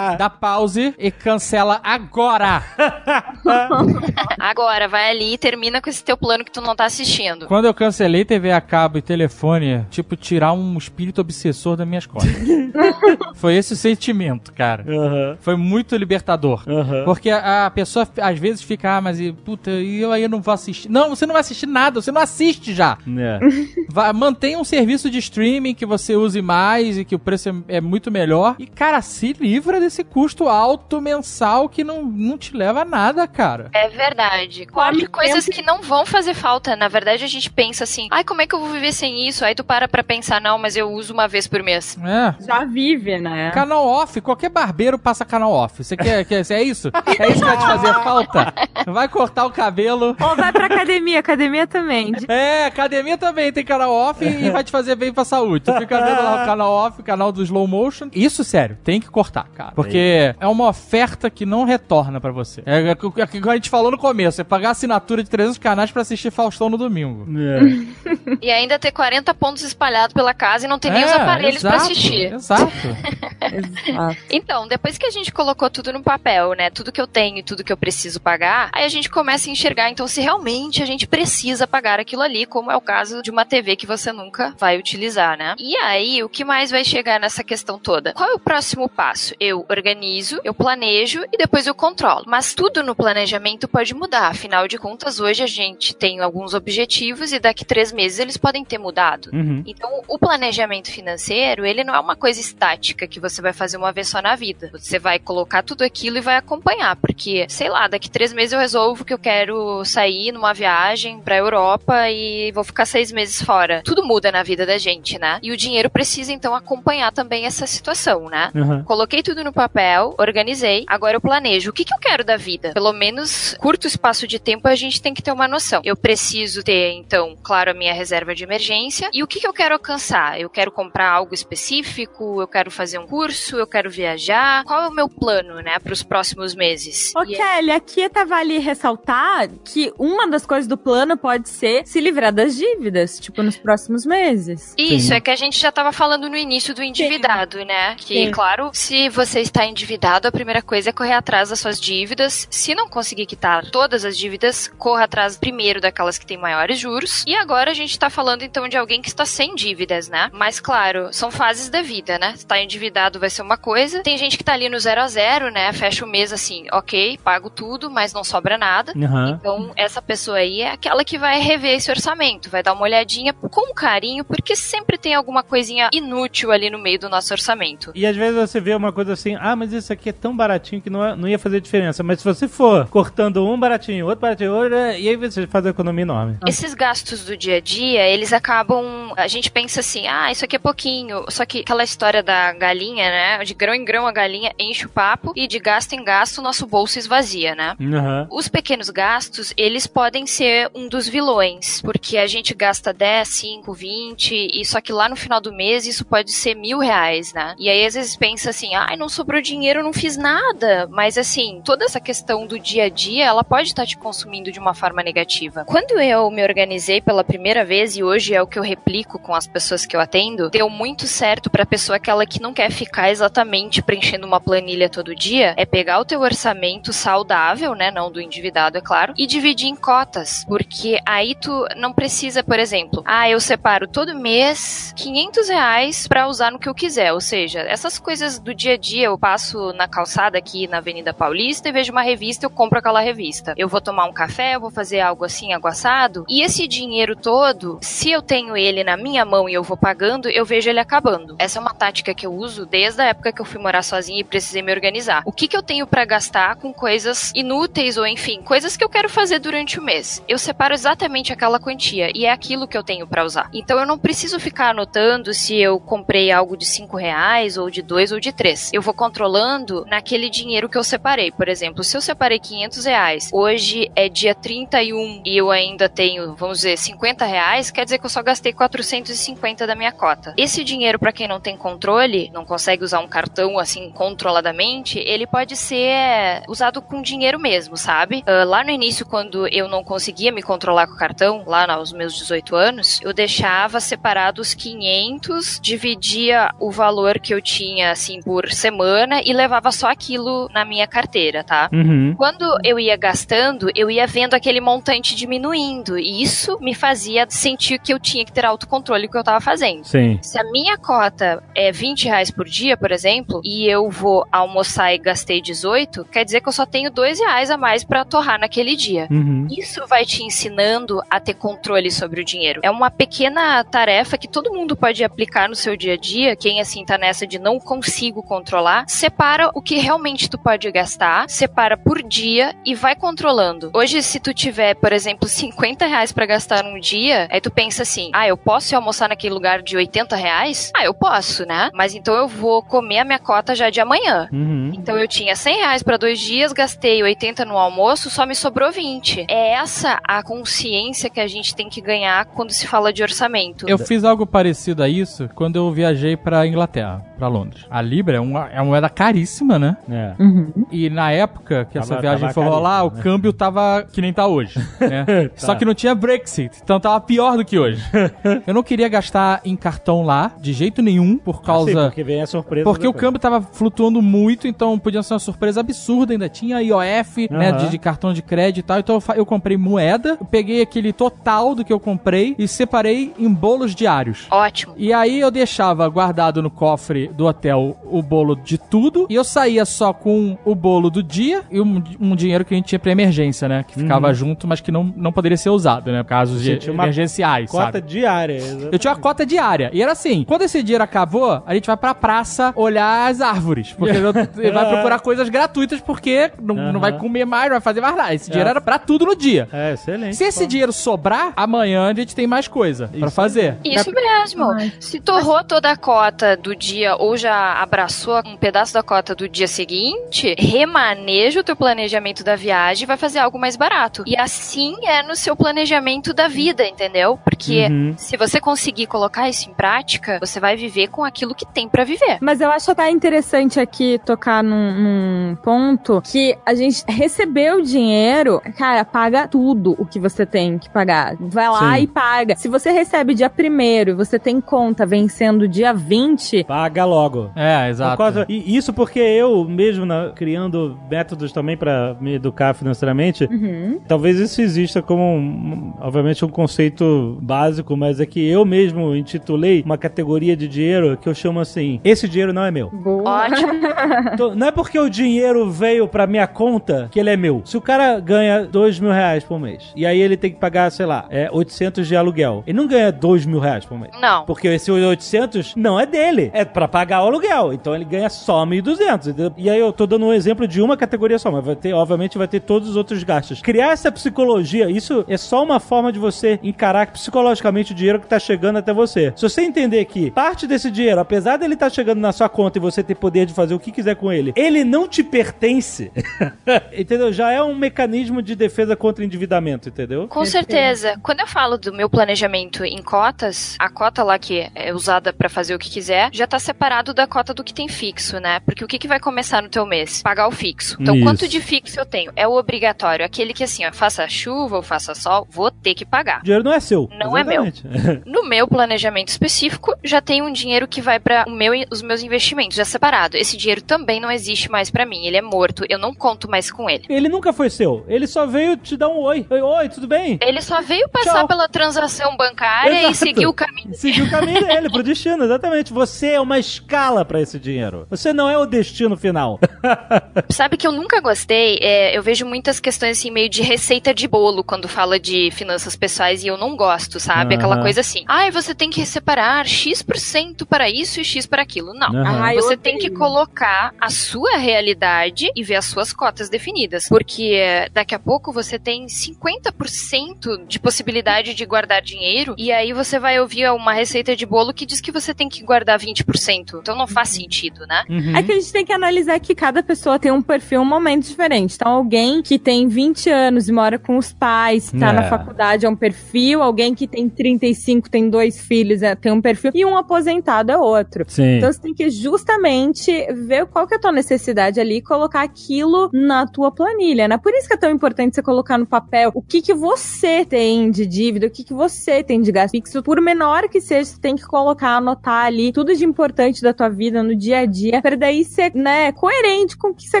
Dá pause e cancela agora. Agora, vai ali e termina com esse teu plano que tu não tá assistindo. Quando eu cancelei TV a cabo e telefone, tipo, tirar um espírito obsessor das minhas costas. Foi esse o sentimento, cara. Aham, Foi muito libertador. aham. Porque a, a pessoa às vezes fica, ah, mas e, puta, e eu aí não vou assistir. Não, você não vai assistir nada, você não assiste já. É. Vai, mantenha um serviço de streaming que você use mais e que o preço é, é muito melhor. E, cara, se livra desse custo alto mensal que não, não te leva a nada, cara. É verdade. Come coisas que não vão fazer falta. Na verdade, a gente pensa assim, ai, como é que eu vou viver sem isso? Aí tu para pra pensar, não, mas eu uso uma vez por mês. É. Já vive, né? Canal off, qualquer barbeiro passa canal off. Você quer, quer é isso? É isso que vai te fazer falta? Vai cortar o cabelo. Ou vai pra academia, academia também. É, academia também tem canal off e vai te fazer bem pra saúde. Tu fica vendo lá o canal off, o canal do slow motion. Isso, sério, tem que cortar, cara. Porque é uma oferta que não retorna pra você. É o que a gente falou no começo, é pagar assinatura de 300 canais pra assistir Faustão no domingo. É. E ainda ter 40 pontos espalhados pela casa e não ter nem os É, aparelhos pra exato, assistir. Exato. Exato. Então, depois que a gente colocou tudo no papel, né? Tudo que eu tenho e tudo que eu preciso pagar, aí a gente começa a enxergar, então, se realmente a gente precisa pagar aquilo ali, como é o caso de uma TV que você nunca vai utilizar, né? E aí, o que mais vai chegar nessa questão toda? Qual é o próximo passo? Eu organizo, eu planejo e depois eu controlo. Mas tudo no planejamento pode mudar. Afinal de contas, hoje a gente tem alguns objetivos e daqui três meses eles podem ter mudado. Uhum. Então, o planejamento financeiro, ele não é uma coisa estática que você vai fazer uma vez só na vida. Você vai colocar tudo aquilo e vai acompanhar, porque, sei lá, daqui três meses eu resolvo que eu quero sair numa viagem pra Europa e vou ficar seis meses fora. Tudo muda na vida da gente, né? E o dinheiro precisa, então, acompanhar também essa situação, né? Uhum. Coloquei tudo no papel, organizei, agora eu planejo o que, que eu quero da vida. Pelo menos curto espaço de tempo a gente tem que ter uma noção. Eu preciso ter, então, claro, a minha reserva de emergência e o que, que eu quero alcançar. Eu quero comprar algo específico, eu quero fazer um curso, eu quero viajar. Qual é o meu plano, né, para os próximos meses? Ô, E é- Kelly, aqui tava ali ressaltar que uma das coisas do plano pode ser se livrar das dívidas, tipo, nos próximos meses. Isso, Sim. é que a gente já estava falando no início do endividado, né? Que, Sim. claro, se você está endividado, a primeira coisa é correr atrás das suas dívidas. Se não conseguir quitar todas as dívidas, corra atrás primeiro daquelas que têm maiores juros. E agora a gente está falando então de alguém que está sem dívidas, né? Mas, claro, são fases da vida, né? Estar endividado vai ser uma coisa. Tem gente que tá ali no zero a zero, né? Fecha o mês assim, ok, pago tudo, mas não sobra nada. Aham. Então, essa pessoa aí é aquela que vai rever esse orçamento, vai dar uma olhadinha com carinho, porque sempre tem alguma coisinha inútil ali no meio do nosso orçamento. E às vezes você vê uma coisa assim, ah, mas isso aqui é tão baratinho que não, é- não ia fazer diferença. Mas se você for cortando um baratinho, outro baratinho, outro, e aí você faz uma economia enorme. Esses gastos do dia a dia, eles acabam. A gente pensa assim, ah, isso aqui é pouquinho. Só que aquela história da galinha, né? De grão em grão a galinha enche o papo e de gasto em gasto o nosso bolso esvazia, né? Aham. Os pequenos gastos, eles podem ser um dos vilões, porque a gente gasta 10, 5, 20, e só que lá no final do mês isso pode ser mil reais, né? E aí às vezes pensa assim, ai, não sobrou dinheiro, não fiz nada. Mas assim, toda essa questão do dia a dia, ela pode estar te consumindo de uma forma negativa. Quando eu me organizei pela primeira vez, e hoje é o que eu replico com as pessoas que eu atendo, deu muito certo pra pessoa aquela que não quer ficar exatamente preenchendo uma planilha todo dia, é pegar o teu orçamento saudável, né, não do endividado, é claro, e dividir em cotas, porque aí tu não precisa, por exemplo, ah, eu separo todo mês 500 reais pra usar no que eu quiser, ou seja, essas coisas do dia a dia, eu passo na calçada aqui na Avenida Paulista e vejo uma revista, eu compro aquela revista. Eu vou tomar um café, eu vou fazer algo assim, aguaçado, e esse dinheiro todo, se eu tenho ele na minha mão e eu vou pagando, eu vejo ele acabando. Essa é uma tática que eu uso desde a época que eu fui morar sozinha e precisei me organizar. O que que eu tenho pra gastar com coisas inúteis ou enfim, coisas que eu quero fazer durante o mês? Eu separo exatamente aquela quantia e é aquilo que eu tenho pra usar. Então eu não preciso ficar anotando se eu comprei algo de 5 reais ou de 2 ou de 3. Eu vou controlando naquele dinheiro que eu separei. Por exemplo, se eu separei 500 reais, hoje é dia 31 e eu ainda tenho, vamos dizer, 50 reais, quer dizer que eu só gastei 450 da minha cota. Esse dinheiro, pra quem não tem controle, não consegue usar um cartão assim controladamente, ele pode ser usado com dinheiro mesmo, sabe? Ah, lá no início, quando eu não conseguia me controlar com o cartão, lá nos meus 18 anos, eu deixava separados 500, dividia o valor que eu tinha assim por semana e levava só aquilo na minha carteira, tá? Uhum. Quando eu ia gastando, eu ia vendo aquele montante diminuindo. E isso me fazia sentir que eu tinha que ter autocontrole do que eu tava fazendo. Sim. Se a minha cota é 20 reais por dia, por exemplo, e eu vou almoçar e gastei 18, quer dizer que eu só tenho 2 reais a mais pra torrar naquele dia. Uhum. Isso vai te ensinando a ter controle sobre o dinheiro. É uma pequena tarefa que todo mundo pode aplicar no seu dia a dia. Quem assim tá nessa de não consigo controlar, separa o que realmente tu pode gastar, separa por dia e vai controlando. Hoje, se tu tiver, por exemplo, 50 reais pra gastar num dia, aí tu pensa assim: ah, eu posso almoçar naquele lugar de 80 reais? Ah, eu posso, né? Mas então eu vou comer a minha cota já de amanhã. Uhum. Então eu tinha 100 reais para dois dias, gastei 80 no almoço, só me sobrou 20. É essa a consciência que a gente tem que ganhar quando se fala de orçamento. Eu fiz algo parecido a isso quando eu viajei pra Inglaterra, pra Londres. A Libra é uma, é uma moeda caríssima, né? É. Uhum. E na época que Tava- essa viagem foi rolar, o né? câmbio tava que nem tá hoje, né? Tá. Só que não tinha Brexit, então tava pior do que hoje. eu não queria gastar em cartão lá, de jeito nenhum, por Sim, causa... porque vem a surpresa. Porque o depois. câmbio tava flutuando muito, então podia ser uma surpresa absurda. Ainda tinha IOF, né, Aham. de, de cartão de crédito e tal. Então eu, eu comprei moeda, eu peguei aquele total do que eu comprei e separei em bolos diários. Ótimo. E aí eu deixava guardado no cofre do hotel o bolo de tudo. E eu saía só com o bolo do dia e um, um dinheiro que a gente tinha pra emergência, né? Que ficava junto, mas que não, não poderia ser usado, né? Casos de tinha uma emergenciais, Cota sabe? diária. Eu tinha uma cota diária. E era assim: quando esse dinheiro acabou, a gente vai pra praça olhar as árvores. Porque ele vai procurar coisas gratuitas, porque não, não Aham. vai comer mais, não vai fazer mais nada. Esse dinheiro era pra tudo no dia. É, excelente. Se esse pô. dinheiro sobrar, amanhã a gente tem mais coisa pra Isso fazer. Isso mesmo. Se torrou toda a cota do dia ou já abraçou um pedaço da cota do dia seguinte, remaneja o teu planejamento da viagem e vai fazer algo mais barato. E assim é no seu planejamento da vida, entendeu? Porque Uhum. se você conseguir colocar isso em prática, você vai viver com aquilo que tem pra viver. Mas eu acho até interessante aqui tocar num, num ponto que a gente recebeu o dinheiro, cara, paga tudo o que você tem que pagar. Vai lá Sim. e paga. Se você recebe dia primeiro e você tem conta vencendo dia 20, Paga logo. É, exato. causa- e isso porque eu mesmo na- criando métodos também pra me educar financeiramente, uhum, talvez isso exista como, um, obviamente, um conceito básico, mas é que eu mesmo intitulei uma categoria de dinheiro que eu chamo assim: esse dinheiro não é meu. boa. Ótimo. Então, não é porque o dinheiro veio pra minha conta que ele é meu. Se o cara ganha dois mil reais por mês e aí ele tem que pagar, sei lá, é 800 de aluguel, ele não ganha dois mil reais por mês. Não. Porque esse 800 não é dele, é pra pagar o aluguel. Então ele ganha só 1.200. entendeu? E aí eu tô dando um exemplo de uma categoria só, mas vai ter, obviamente, vai ter todos os outros gastos. Criar essa psicologia, isso é só uma forma de você encarar psicologicamente o dinheiro que tá chegando até você. Se você entender que parte desse dinheiro, apesar dele estar chegando na sua conta e você ter poder de fazer o que quiser com ele, ele não te pertence, entendeu? Já é um mecanismo de defesa contra endividamento, entendeu? Com certeza. Quando eu falo do meu planejamento em cotas, a cota lá que é usada pra fazer o que quiser, já tá separado da cota do que tem fixo, né? Porque o que, que vai começar no teu mês? Pagar o fixo. Então, Isso. quanto de fixo eu tenho? É o obrigatório. Aquele que assim, ó, faça chuva ou faça sol, vou ter que pagar. O dinheiro não é seu. Não é meu. Exatamente. No meu planejamento específico, já tem um dinheiro que vai para meu, os meus investimentos, já separado. Esse dinheiro também não existe mais pra mim, ele é morto, eu não conto mais com ele. Ele nunca foi seu. Ele só veio te dar um oi. Oi, oi tudo bem? Ele só veio passar Tchau. pela transação bancária e Exato. seguir o caminho. Seguiu o caminho dele pro destino, exatamente. Você é uma escala pra esse dinheiro. Você não é o destino final. Sabe que eu nunca gostei? É, eu vejo muitas questões assim, meio de receita de bolo quando fala de finanças pessoais e eu não gosto, sabe? Aquela Aham. coisa assim. Ai, você tem que separar X% para isso e X para aquilo. Não. Eu Você tem que colocar a sua realidade e ver as suas cotas definidas. Porque eh, daqui a pouco você tem 50% de possibilidade de guardar dinheiro e aí você vai ouvir uma receita de bolo que diz que você tem que guardar 20%. Então não faz sentido, né? Uhum. É que a gente tem que analisar que cada pessoa tem um perfil, um momento diferente. Então, alguém que tem 20 anos e mora com os pais, tá É. na faculdade, é um perfil. Alguém que tem 35, tem dois filhos, é, tem um perfil. E um aposentado é outro. Sim. Então você tem que justamente ver qual que é a tua necessidade ali e colocar aquilo na tua planilha, né? Por isso que é tão importante você colocar no papel o que que você tem de dívida, o que que você tem de gasto fixo, por menor que seja, você tem que colocar, anotar ali tudo de importante da tua vida no dia a dia, para daí ser, né, coerente com o que você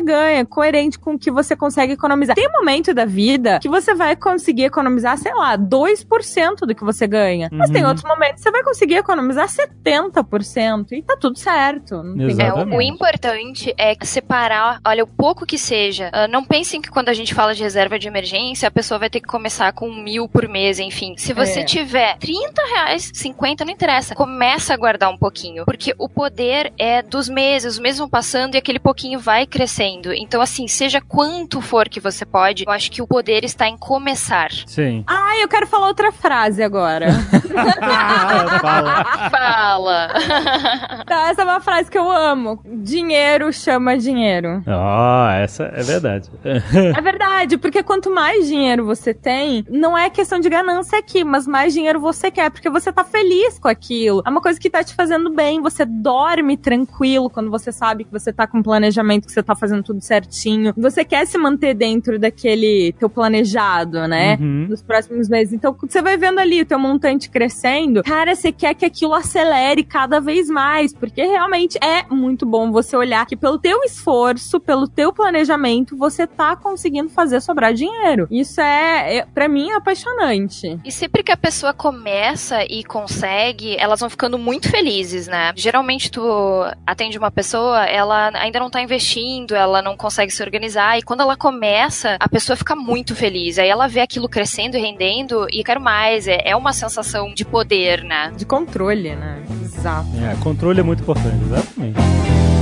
ganha, coerente com o que você consegue economizar. Tem um momento da vida que você vai conseguir economizar, sei lá, 2% do que você ganha. Mas tem Uhum. outros momentos que você vai conseguir economizar 70% e tá tudo certo. Tem. É, o, importante é separar, olha, o pouco que seja. Ah, não pensem que quando a gente fala de reserva de emergência, a pessoa vai ter que começar com mil por mês, enfim. Se você É. tiver 30 reais, 50, não interessa. Começa a guardar um pouquinho. Porque o poder é dos meses, os meses vão passando e aquele pouquinho vai crescendo. Então, assim, seja quanto for que você pode, eu acho que o poder está em começar. Sim. Ah, eu quero falar outra frase agora. Ah, fala. Fala! tá, essa é uma frase que eu amo. Dinheiro chama dinheiro. Ó, essa é verdade. É verdade, porque quanto mais dinheiro você tem, não é questão de ganância aqui, mas mais dinheiro você quer, porque você tá feliz com aquilo. É uma coisa que tá te fazendo bem, você dorme tranquilo quando você sabe que você tá com planejamento, que você tá fazendo tudo certinho. Você quer se manter dentro daquele teu planejado, né? Uhum. nos próximos meses. Então, você vai vendo ali o teu montante crescendo, cara, você quer que aquilo acelere cada vez mais, porque realmente é muito bom você olhar que pelo teu esforço, pelo teu planejamento, você tá conseguindo fazer sobrar dinheiro. Isso é, é para mim, é apaixonante. E sempre que a pessoa começa e consegue, elas vão ficando muito felizes, né? Geralmente tu atende uma pessoa, ela ainda não tá investindo, ela não consegue se organizar, e quando ela começa, a pessoa fica muito feliz. Aí ela vê aquilo crescendo e rendendo, e quero mais. É, é uma sensação de poder, né? De controle, né? Exato. É, controle é muito importante, exatamente.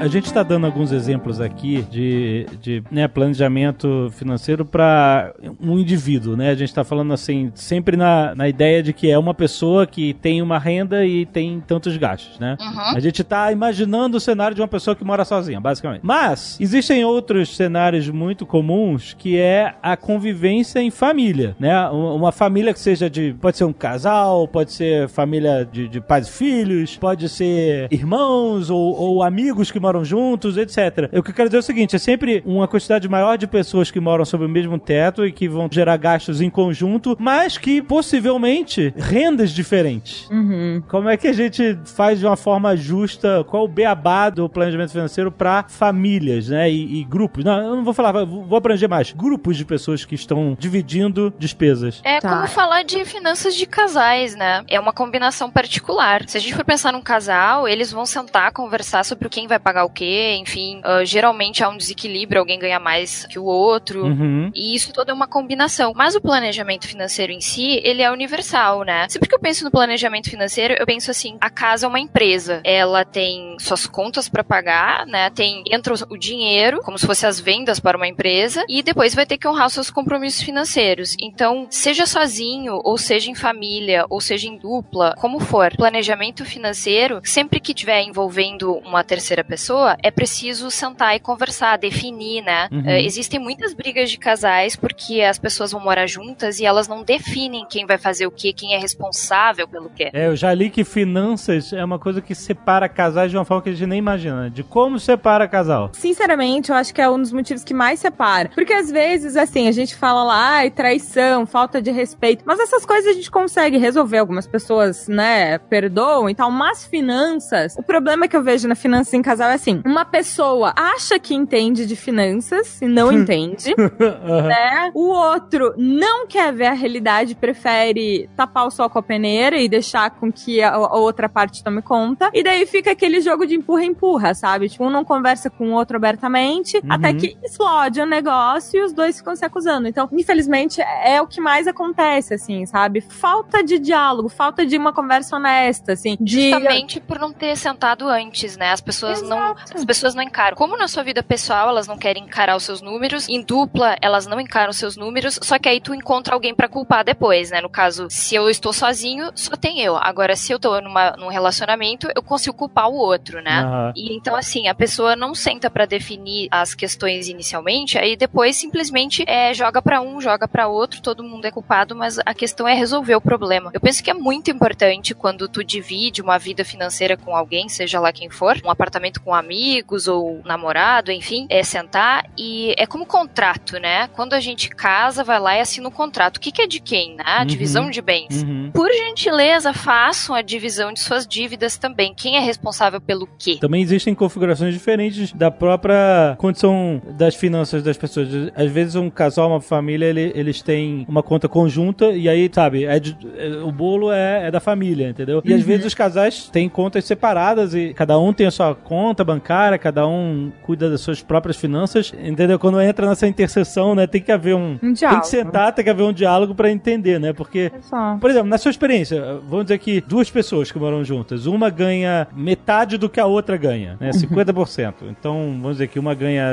A gente está dando alguns exemplos aqui de, de né, planejamento financeiro para um indivíduo, né? A gente está falando assim, sempre na, na ideia de que é uma pessoa que tem uma renda e tem tantos gastos, né? Uhum. A gente está imaginando o cenário de uma pessoa que mora sozinha, basicamente. Mas existem outros cenários muito comuns que é a convivência em família, né? Um- Uma família que seja de. Pode ser um casal, pode ser família de, de pais e filhos, pode ser irmãos ou, ou amigos que moram juntos, etc. O que eu quero dizer é o seguinte: é sempre uma quantidade maior de pessoas que moram sob o mesmo teto e que vão gerar gastos em conjunto, mas que possivelmente rendas diferentes. Uhum. Como é que a gente faz de uma forma justa? Qual o beabá do planejamento financeiro para famílias, né? E, e grupos? Não, eu não vou falar, vou vou abranger mais. Grupos de pessoas que estão dividindo despesas. É Tá. como falar de finanças de casais, né? É uma combinação particular. Se a gente for pensar num casal, eles vão sentar, conversar sobre quem vai pagar o quê, enfim. ah, geralmente há um desequilíbrio, alguém ganha mais que o outro. Uhum. E isso tudo é uma combinação. Mas o planejamento financeiro em si, ele é universal, né? Sempre que eu penso no planejamento financeiro, eu penso assim: a casa é uma empresa. Ela tem suas contas pra pagar, né? Tem entra o dinheiro, como se fosse as vendas para uma empresa, e depois vai ter que honrar os seus compromissos financeiros. Então, seja sozinho, ou seja em família, ou seja em dupla, como for, planejamento financeiro, sempre que tiver envolvendo uma terceira pessoa, é preciso sentar e conversar, definir, né? Uhum. Eh, existem muitas brigas de casais porque as pessoas vão morar juntas e elas não definem quem vai fazer o quê, quem é responsável pelo quê. É, eu já li que finanças é uma coisa que separa casais de uma forma que a gente nem imagina. De como separa casal. Sinceramente, eu acho que é um dos motivos que mais separa. Porque às vezes, assim, a gente fala lá, ai, traição, falta de respeito. Mas essas coisas a gente consegue resolver. Algumas pessoas, né, perdoam e tal. Mas finanças, o problema que eu vejo na finança em casal é assim: uma pessoa acha que entende de finanças e não entende. Aham. né? O outro não quer ver a realidade, prefere tapar o sol com a peneira e deixar com que a, a outra parte tome conta. E daí fica aquele jogo de empurra-empurra, sabe? Tipo, um não conversa com o outro abertamente, Uhum. até que explode o negócio e os dois ficam se acusando. Então, infelizmente, é o que mais acontece, assim, sabe? Falta de diálogo, falta de uma conversa honesta, assim. De... Justamente por não ter sentado antes, né? As pessoas não, As pessoas não encaram. Como na sua vida pessoal elas não querem encarar os seus números, em dupla elas não encaram os seus números, só que aí tu encontra alguém pra culpar depois, né? No caso, se eu estou sozinho, só tem eu. Agora, se eu tô numa, num relacionamento, eu consigo culpar o outro, né? Aham. E então, assim, a pessoa não senta pra definir as questões inicialmente, aí depois simplesmente é, joga pra um, joga pra outro, todo mundo é culpado, mas a questão é resolver o problema. Eu penso que é muito importante quando tu divide uma vida financeira com alguém, seja lá quem for, um apartamento com amigos ou namorado, enfim, é sentar e é como contrato, né? Quando a gente casa, vai lá e assina o contrato. O que, que é de quem, né? A Uhum. divisão de bens. Uhum. Por gentileza, façam a divisão de suas dívidas também. Quem é responsável pelo quê? Também existem configurações diferentes da própria condição das finanças das pessoas. Às vezes um casal, uma família, ele- eles têm uma conta conjunta e aí, sabe, é de- é- o bolo é, é da família, entendeu? E às vezes os casais têm contas separadas e cada um tem a sua conta bancária, cada um cuida das suas próprias finanças, entendeu? Quando entra nessa interseção, né, tem que haver um... Um Tem diálogo. que sentar, tem que haver um diálogo pra entender, né? Porque É por exemplo, na sua experiência, vamos dizer que duas pessoas que moram juntas, uma ganha metade do que a outra ganha, né? 50%. Então, vamos dizer que uma ganha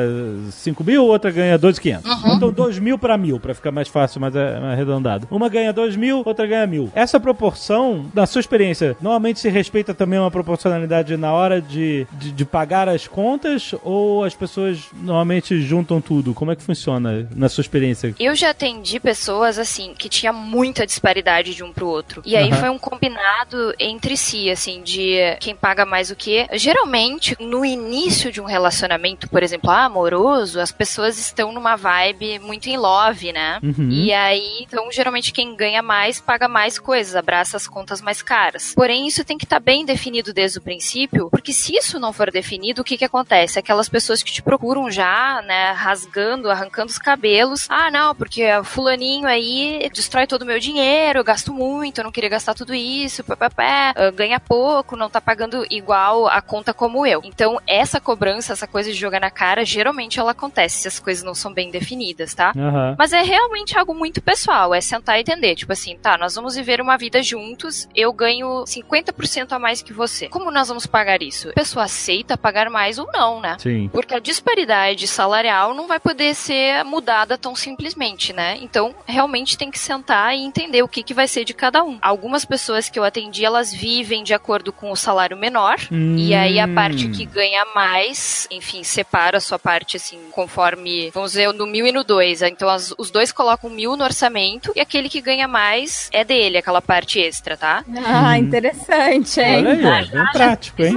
5 mil, outra ganha 2,500. Então, 2 mil para mil, para ficar mais fácil, mais mais arredondado. Uma ganha 2 mil, outra ganha mil. Essa proporção, na sua experiência, normalmente se respeita também uma proporcionalidade na hora de, de, de pagar as contas ou as pessoas normalmente juntam tudo? Como é que funciona na sua experiência? Eu já atendi pessoas assim que tinha muita disparidade de um pro outro. E aí Aham. foi um combinado entre si, assim, de quem paga mais o quê. Geralmente, no início de um relacionamento, por exemplo, ah, amoroso, as pessoas estão numa vibe muito em love, né? Uhum. E aí, então, geralmente quem ganha mais paga mais coisas, abraça as contas mais caras. Porém, isso tem que estar bem definido desde o princípio, porque se isso não for definido, o que que acontece? Aquelas pessoas que te procuram já, né, rasgando, arrancando os cabelos. Ah, não, porque fulaninho aí destrói todo o meu dinheiro, eu gasto muito, eu não queria gastar tudo isso, papapá, ah, ganha pouco, não tá pagando igual a conta como eu. Então, essa cobrança, essa coisa de jogar na cara, geralmente ela acontece se as coisas não são bem definidas, tá? Aham. Mas é realmente algo muito pessoal, é sentar e entender, tipo assim, tá, nós vamos viver uma vida juntos, eu ganho 50% a mais que você. Como nós vamos pagar isso? A pessoa aceita a pagar mais ou não, né? Sim. Porque a disparidade salarial não vai poder ser mudada tão simplesmente, né? Então, realmente tem que sentar e entender o que, que vai ser de cada um. Algumas pessoas que eu atendi, elas vivem de acordo com o salário menor, e aí a parte que ganha mais, enfim, separa a sua parte, assim, conforme, vamos dizer, no mil e no dois. Então, as- os dois colocam mil no orçamento, e aquele que ganha mais é dele, aquela parte extra, tá? Ah, interessante, hein? Olha aí, ó, bem prático, hein?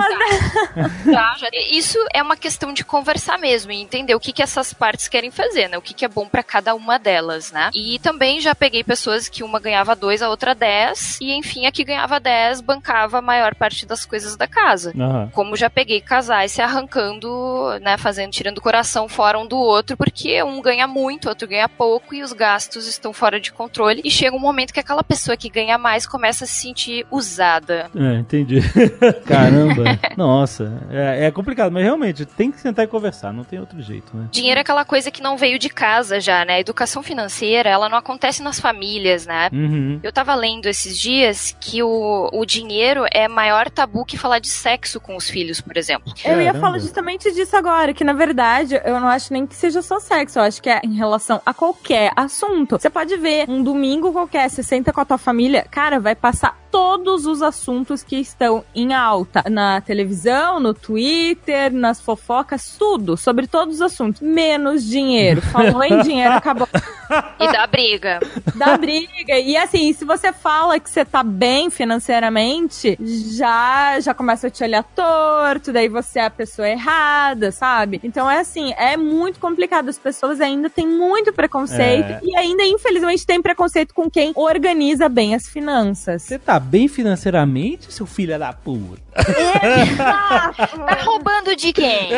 Tá, Isso é uma questão de conversar mesmo e entender o que, que essas partes querem fazer, né? O que, que é bom pra cada uma delas, né? E também já peguei pessoas que uma ganhava dois, a outra dez, e enfim, a que ganhava dez bancava a maior parte das coisas da casa. Aham. Como já peguei casais se arrancando, né, fazendo, tirando o coração fora um do outro, porque um ganha muito, outro ganha pouco e os gastos estão fora de controle. E chega um momento que aquela pessoa que ganha mais começa a se sentir usada. É, entendi. Caramba. Nossa, é, é complicado, mas realmente tem que sentar e conversar, não tem outro jeito, né? Dinheiro é aquela coisa que não veio de casa já, né? A educação financeira, ela não acontece nas famílias, né? Uhum. Eu tava lendo esses dias que o, o dinheiro é maior tabu que falar de sexo com os filhos, por exemplo. Eu ia Caramba. falar justamente disso agora, que na verdade eu não acho nem que seja só sexo, eu acho que é em relação a qualquer assunto. Você pode ver um domingo qualquer, você senta com a tua família, cara, vai passar todos os assuntos que estão em alta na televisão, no Twitter, nas fofocas, tudo, sobre todos os assuntos, menos dinheiro. Falou em dinheiro, acabou E dá briga. da briga. E assim, se você fala que você tá bem financeiramente, já já começa a te olhar torto, daí você é a pessoa errada, sabe? Então é assim, é muito complicado. As pessoas ainda têm muito preconceito É. e ainda, infelizmente, tem preconceito com quem organiza bem as finanças. Você tá bem financeiramente, seu filho da puta? Tá roubando de quem?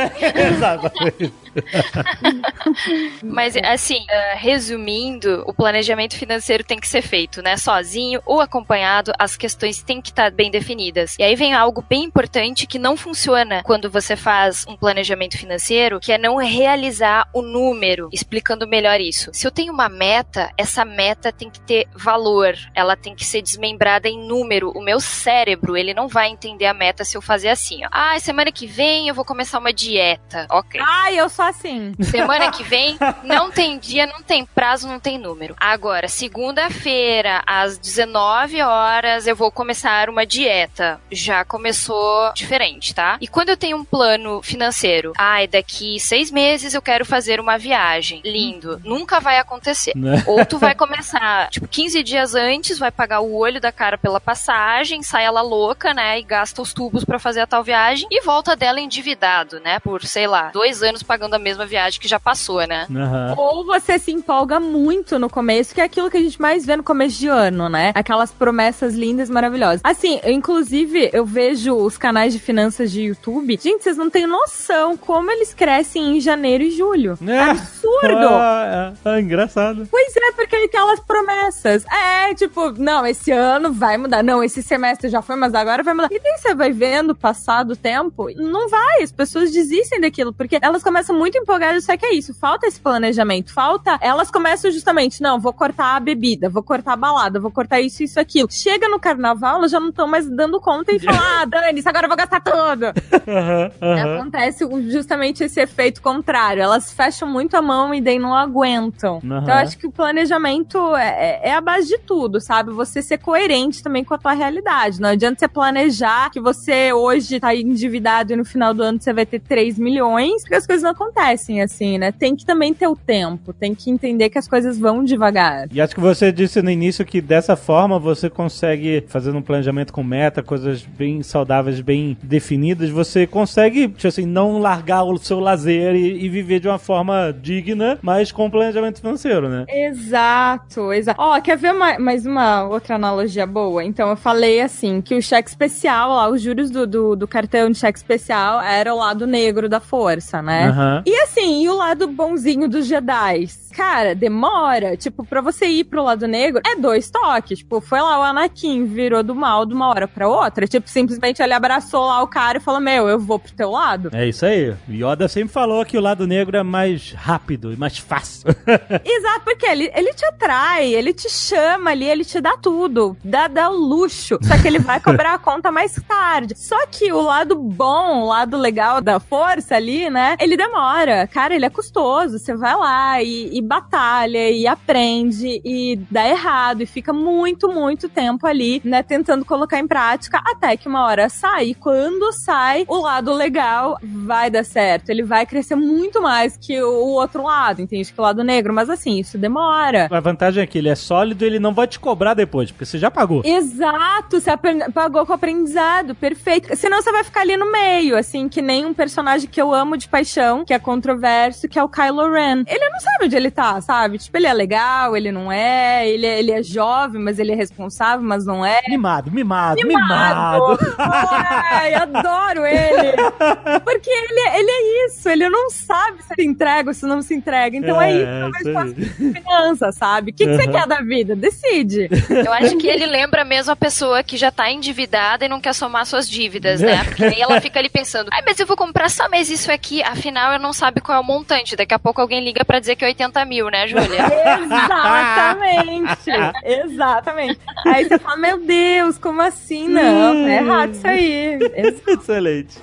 Exatamente. Mas, assim, eh, resumindo, o planejamento financeiro tem que ser feito, né? Sozinho ou acompanhado, as questões têm que estar bem definidas. E aí vem algo bem importante que não funciona quando você faz um planejamento financeiro, que é não realizar o número. Explicando melhor isso. Se eu tenho uma meta, essa meta tem que ter valor. Ela tem que ser desmembrada em número. O meu cérebro, ele não vai entender a meta se eu fazer assim, ó. Ah, semana que vem eu vou começar uma dieta. Ok. Ai, eu sou assim. Semana que vem não tem dia, não tem prazo, não tem número. Agora, segunda-feira, às 19 horas, eu vou começar uma dieta. Já começou diferente, tá? E quando eu tenho um plano financeiro, ai, daqui seis meses eu quero fazer uma viagem. Lindo. Nunca vai acontecer. Né? Ou tu vai começar, tipo, 15 dias antes, vai pagar o olho da cara pela passagem, sai ela louca, né? E gasta os tubos pra fazer a tal viagem e volta dela endividado, né? Por, sei lá, dois anos pagando a mesma viagem que já passou, né? Aham. Ou você se empolga muito no começo, que é aquilo que a gente mais vê no começo de ano, né? Aquelas promessas lindas, maravilhosas. Assim, eu, inclusive, eu vejo os canais de finanças de YouTube. Gente, vocês não têm noção como eles crescem em janeiro e julho. É. Absurdo! Ah, é, é engraçado. Pois é, porque aquelas promessas. É, tipo, não, esse ano vai mudar. Não, esse semestre já foi, mas agora vai mudar. E daí você vai vendo, passado o tempo, não vai. As pessoas desistem daquilo, porque elas começam muito empolgadas, só que é isso, falta esse planejamento, falta. Elas começam justamente, não, vou cortar a bebida, vou cortar a balada, vou cortar isso, isso, aquilo. Chega no carnaval, elas já não estão mais dando conta e falam, ah, Dani, agora eu vou gastar tudo. Aham, aham. Acontece justamente esse efeito contrário. Elas fecham muito a mão e daí não aguentam. Aham. Então, eu acho que o planejamento é, é- é a base de tudo, sabe? Você ser coerente também com a tua realidade. Não adianta você planejar que você hoje tá endividado e no final do ano você vai ter 3 milhões, porque as coisas não acontecem assim, né? Tem que também ter o tempo, tem que entender que as coisas vão devagar. E acho que você disse no início que dessa forma você consegue, fazendo um planejamento com meta, coisas bem saudáveis, bem definidas, você consegue, tipo assim, não largar o seu lazer e, e viver de uma forma digna, mas com planejamento financeiro, né? Exato, exato. Ó, quer ver uma- mais uma outra analogia boa? Então, eu falei assim, que o cheque especial lá, os juros do, do, do cartão de cheque especial era o lado negro da força, né? Aham. E assim, e o lado bonzinho dos Jedi? cara, demora. Tipo, pra você ir pro lado negro, é dois toques. Tipo, foi lá o Anakin, virou do mal de uma hora pra outra. Tipo, simplesmente ele abraçou lá o cara e falou: Meu, eu vou pro teu lado. É isso aí. Yoda sempre falou que o lado negro é mais rápido e mais fácil. Exato, porque ele, ele te atrai, ele te chama ali, ele te dá tudo, dá, dá o luxo. Só que ele vai cobrar a conta mais tarde. Só que o lado bom, o lado legal da força ali, né? Ele demora. Cara, ele é custoso. Você vai lá e, e batalha e aprende e dá errado e fica muito, muito tempo ali, né? Tentando colocar em prática até que uma hora sai. E quando sai, o lado legal vai dar certo. Ele vai crescer muito mais que o outro lado, entende? Que o lado negro. Mas assim, isso demora. A vantagem é que ele é sólido e ele não vai te cobrar depois, porque você já pagou. Exato, você pagou com aprendizado, perfeito. Senão você vai ficar ali no meio, assim, que nem um personagem que eu amo de paixão, que é controverso, que é o Kylo Ren. Ele não sabe onde ele tá, sabe? Tipo, ele é legal, ele não é, ele é, ele é jovem, mas ele é responsável, mas não é. Mimado, mimado, mimado. Ai, adoro ele! Porque ele, é- ele é isso, ele não sabe se se entrega ou se não se entrega. Então é, É, isso, talvez fosse criança, sabe? O que, que você Uhum. quer da vida? Decide. Eu acho que ele lembra mesmo a pessoa que já tá endividada e não quer somar suas dívidas, né? Porque aí ela fica ali pensando, ai, mas eu vou comprar só mais isso aqui, afinal eu não sabe qual é o montante. Daqui a pouco alguém liga pra dizer que é 80 mil, né, Júlia? Exatamente! Exatamente. Aí você fala, meu Deus, como assim? Não, é errado isso aí. Ex- Excelente.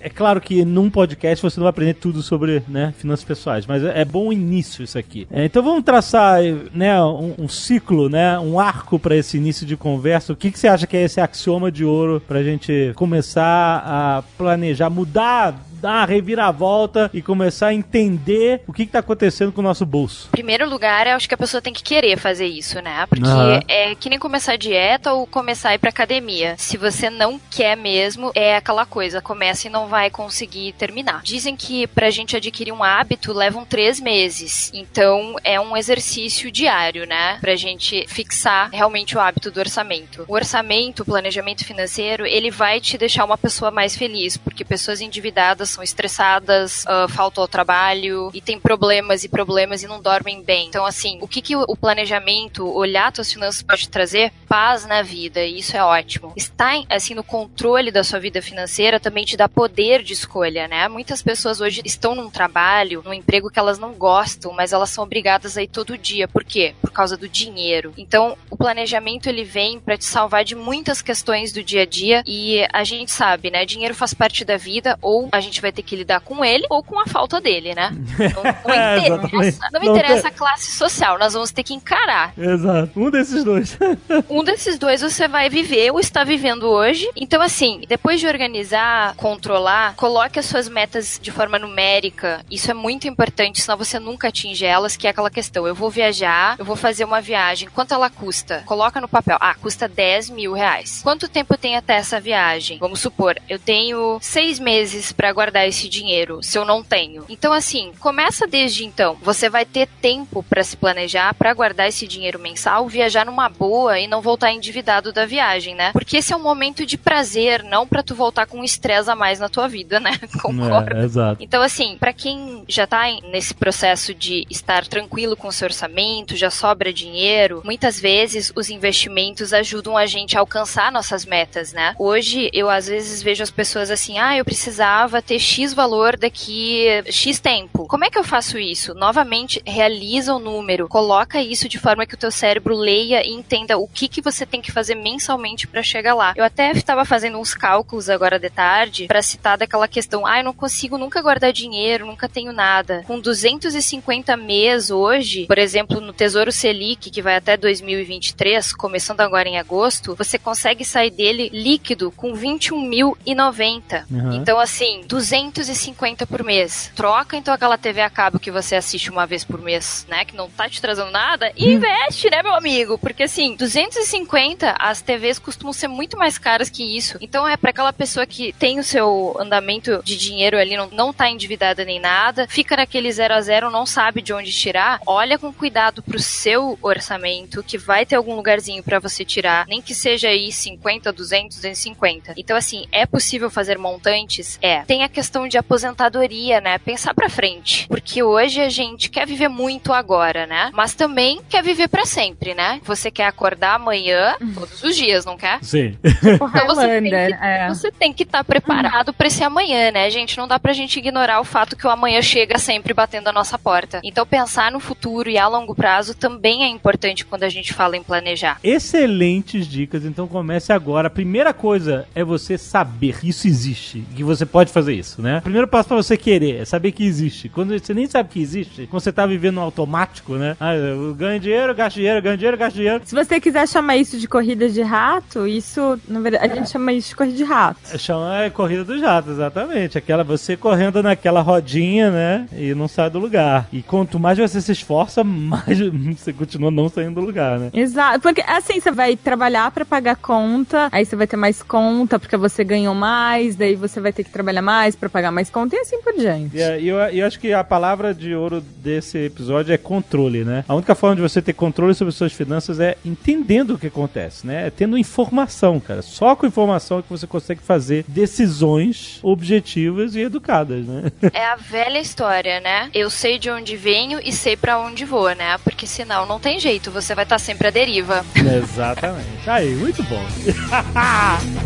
É claro que num podcast você não vai aprender tudo sobre né, finanças pessoais, mas é é bom início isso aqui. É, então vamos traçar né, um, um ciclo, né, um arco para esse início de conversa. O que, que você acha que é esse axioma de ouro para a gente começar a planejar, mudar, dar uma reviravolta e começar a entender o que está acontecendo com o nosso bolso? Em primeiro lugar, eu acho que a pessoa tem que querer fazer isso, né? Porque Aham. é que nem começar dieta ou começar a ir pra academia. Se você não quer mesmo, é aquela coisa, começa e não vai conseguir terminar. Dizem que pra gente adquirir um hábito levam três meses. Então é um exercício diário, né? Pra gente fixar realmente o hábito do orçamento. O orçamento, o planejamento financeiro, ele vai te deixar uma pessoa mais feliz, porque pessoas endividadas são estressadas, ah, faltam ao trabalho e tem problemas e problemas e não dormem bem. Então, assim, o que, que o planejamento, olhar suas finanças pode trazer? Paz na vida, e isso é ótimo. Estar, assim, no controle da sua vida financeira também te dá poder de escolha, né? Muitas pessoas hoje estão num trabalho, num emprego que elas não gostam, mas elas são obrigadas a ir todo dia. Por quê? Por causa do dinheiro. Então, o planejamento ele vem para te salvar de muitas questões do dia a dia e a gente sabe, né? Dinheiro faz parte da vida ou a gente vai ter que lidar com ele ou com a falta dele, né? Não, não É, interessa, não Não interessa a classe social, nós vamos ter que encarar. Exato. Um desses dois. Um desses dois você vai viver ou está vivendo hoje. Então, assim, depois de organizar, controlar, coloque as suas metas de forma numérica. Isso é muito importante, senão você nunca atinge elas, que é aquela questão. Eu vou viajar, eu vou fazer uma viagem. Quanto ela custa? Coloca no papel. Ah, custa 10 mil reais. Quanto tempo eu tenho até essa viagem? Vamos supor, eu tenho seis meses para guardar esse dinheiro, se eu não tenho. Então, assim, começa desde então. Você vai ter tempo para se planejar, para guardar esse dinheiro mensal, viajar numa boa e não voltar endividado da viagem, né? Porque esse é um momento de prazer, não para tu voltar com estresse a mais na tua vida, né? Concordo. É, exato. Então, assim, pra quem já tá nesse processo de estar tranquilo com o seu orçamento, já sobra dinheiro, muitas vezes os investimentos ajudam a gente a alcançar nossas metas, né? Hoje, eu às vezes vejo as pessoas assim, ah, eu precisava ter X valor daqui X tempo. Como é que eu faço isso? Novamente, realiza o número, coloca isso de forma que o teu cérebro leia e entenda o que, que você tem que fazer mensalmente pra chegar lá. Eu até estava fazendo uns cálculos agora de tarde pra citar daquela questão, ah, eu não consigo nunca guardar dinheiro, nunca tenho nada. Com 250 mês hoje, por exemplo, no Tesouro Selic, que vai até 2023, começando agora em agosto, você consegue sair dele líquido com 21.090. Uhum. Então, assim, 250 por mês. Troca então aquela TV a cabo que você assiste uma vez por mês, né? Que não tá te trazendo nada, e investe, né, meu amigo? Porque assim, 2050, as TVs costumam ser muito mais caras que isso. Então é para aquela pessoa que tem o seu andamento de dinheiro ali, não, não tá endividada nem nada, fica naquele zero a zero, não sabe de onde tirar. Olha com cuidado pro seu orçamento, que vai ter algum lugarzinho para você tirar, nem que seja aí 50, 200, 250. Então, assim, é possível fazer montantes? É. Tem a questão de aposentadoria, né? Pensar pra frente. Porque hoje a gente quer viver muito agora, né? Mas também quer viver para sempre, né? Você quer acordar amanhã, todos os dias, não quer? Sim. Então você tem que é. você tem que estar preparado pra esse amanhã, né, gente? Não dá pra gente ignorar o fato que o amanhã chega sempre batendo a nossa porta. Então pensar no futuro e a longo prazo também é importante quando a gente fala em planejar. Excelentes dicas, então comece agora. A primeira coisa é você saber que isso existe, que você pode fazer isso, né? O primeiro passo pra você querer é saber que existe. Quando você nem sabe que existe, quando você tá vivendo no automático, né? Ah, eu ganho dinheiro, gasto dinheiro, ganho dinheiro, gasto dinheiro. Se você quiser chamar isso de corrida de rato, isso, na verdade, a gente chama isso de corrida de rato. Chama é corrida dos ratos, exatamente. Aquela você correndo naquela rodinha, né? E não sai do lugar. E quanto mais você se esforça, mais você continua não saindo do lugar, né? Exato, porque assim você vai trabalhar pra pagar conta, aí você vai ter mais conta porque você ganhou mais, daí você vai ter que trabalhar mais pra pagar mais conta e assim por diante. E eu, eu acho que a palavra de ouro desse episódio é controle, né? A única forma de você ter controle sobre suas finanças é entendendo o que acontece, né? É tendo informação, cara. Só com informação é que você consegue fazer decisões objetivas e educadas, né? É a velha história, né? Eu sei de onde venho e sei pra onde vou, né? Porque senão não tem jeito, você vai estar sempre à deriva. Exatamente. Aí, muito bom.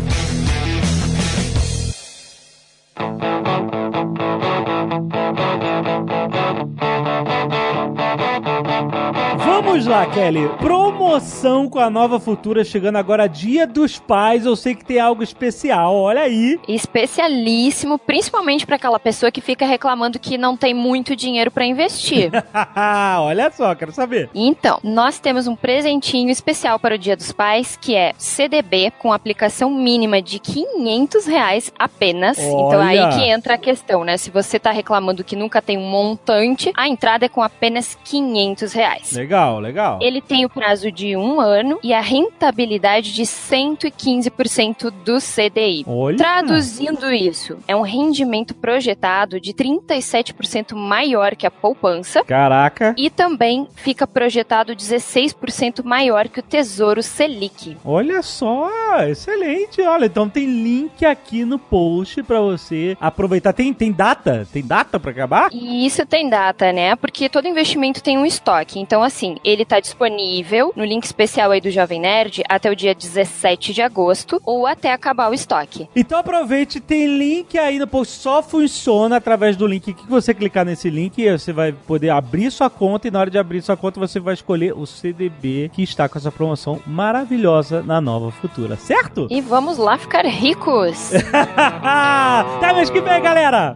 Vamos lá, Kelly. Promoção com a nova Futura chegando agora dia dos pais. Eu sei que tem algo especial. Olha aí. Especialíssimo, principalmente pra aquela pessoa que fica reclamando que não tem muito dinheiro pra investir. Olha só, quero saber. Então, nós temos um presentinho especial para o Dia dos Pais, que é CDB com aplicação mínima de 500 reais apenas. Então aí Olha! que entra a questão, né? Se você tá reclamando que nunca tem um montante, a entrada é com apenas 500 reais. Legal, legal. Ele tem o prazo de um ano e a rentabilidade de 115% do CDI. Olha. Traduzindo isso, é um rendimento projetado de 37% maior que a poupança Caraca. e também fica projetado 16% maior que o Tesouro Selic. Olha só, excelente. Olha, então tem link aqui no post pra você aproveitar. Tem, tem data? Tem data pra acabar? E isso tem data, né? Porque todo investimento tem um estoque. Então, assim, ele tá disponível no link especial aí do Jovem Nerd até o dia 17 de agosto ou até acabar o estoque. Então aproveite, tem link aí no post, só funciona através do link. Que você clicar nesse link, você vai poder abrir sua conta e na hora de abrir sua conta você vai escolher o CDB que está com essa promoção maravilhosa na Nova Futura, certo? E vamos lá ficar ricos! Até mês que vem, galera!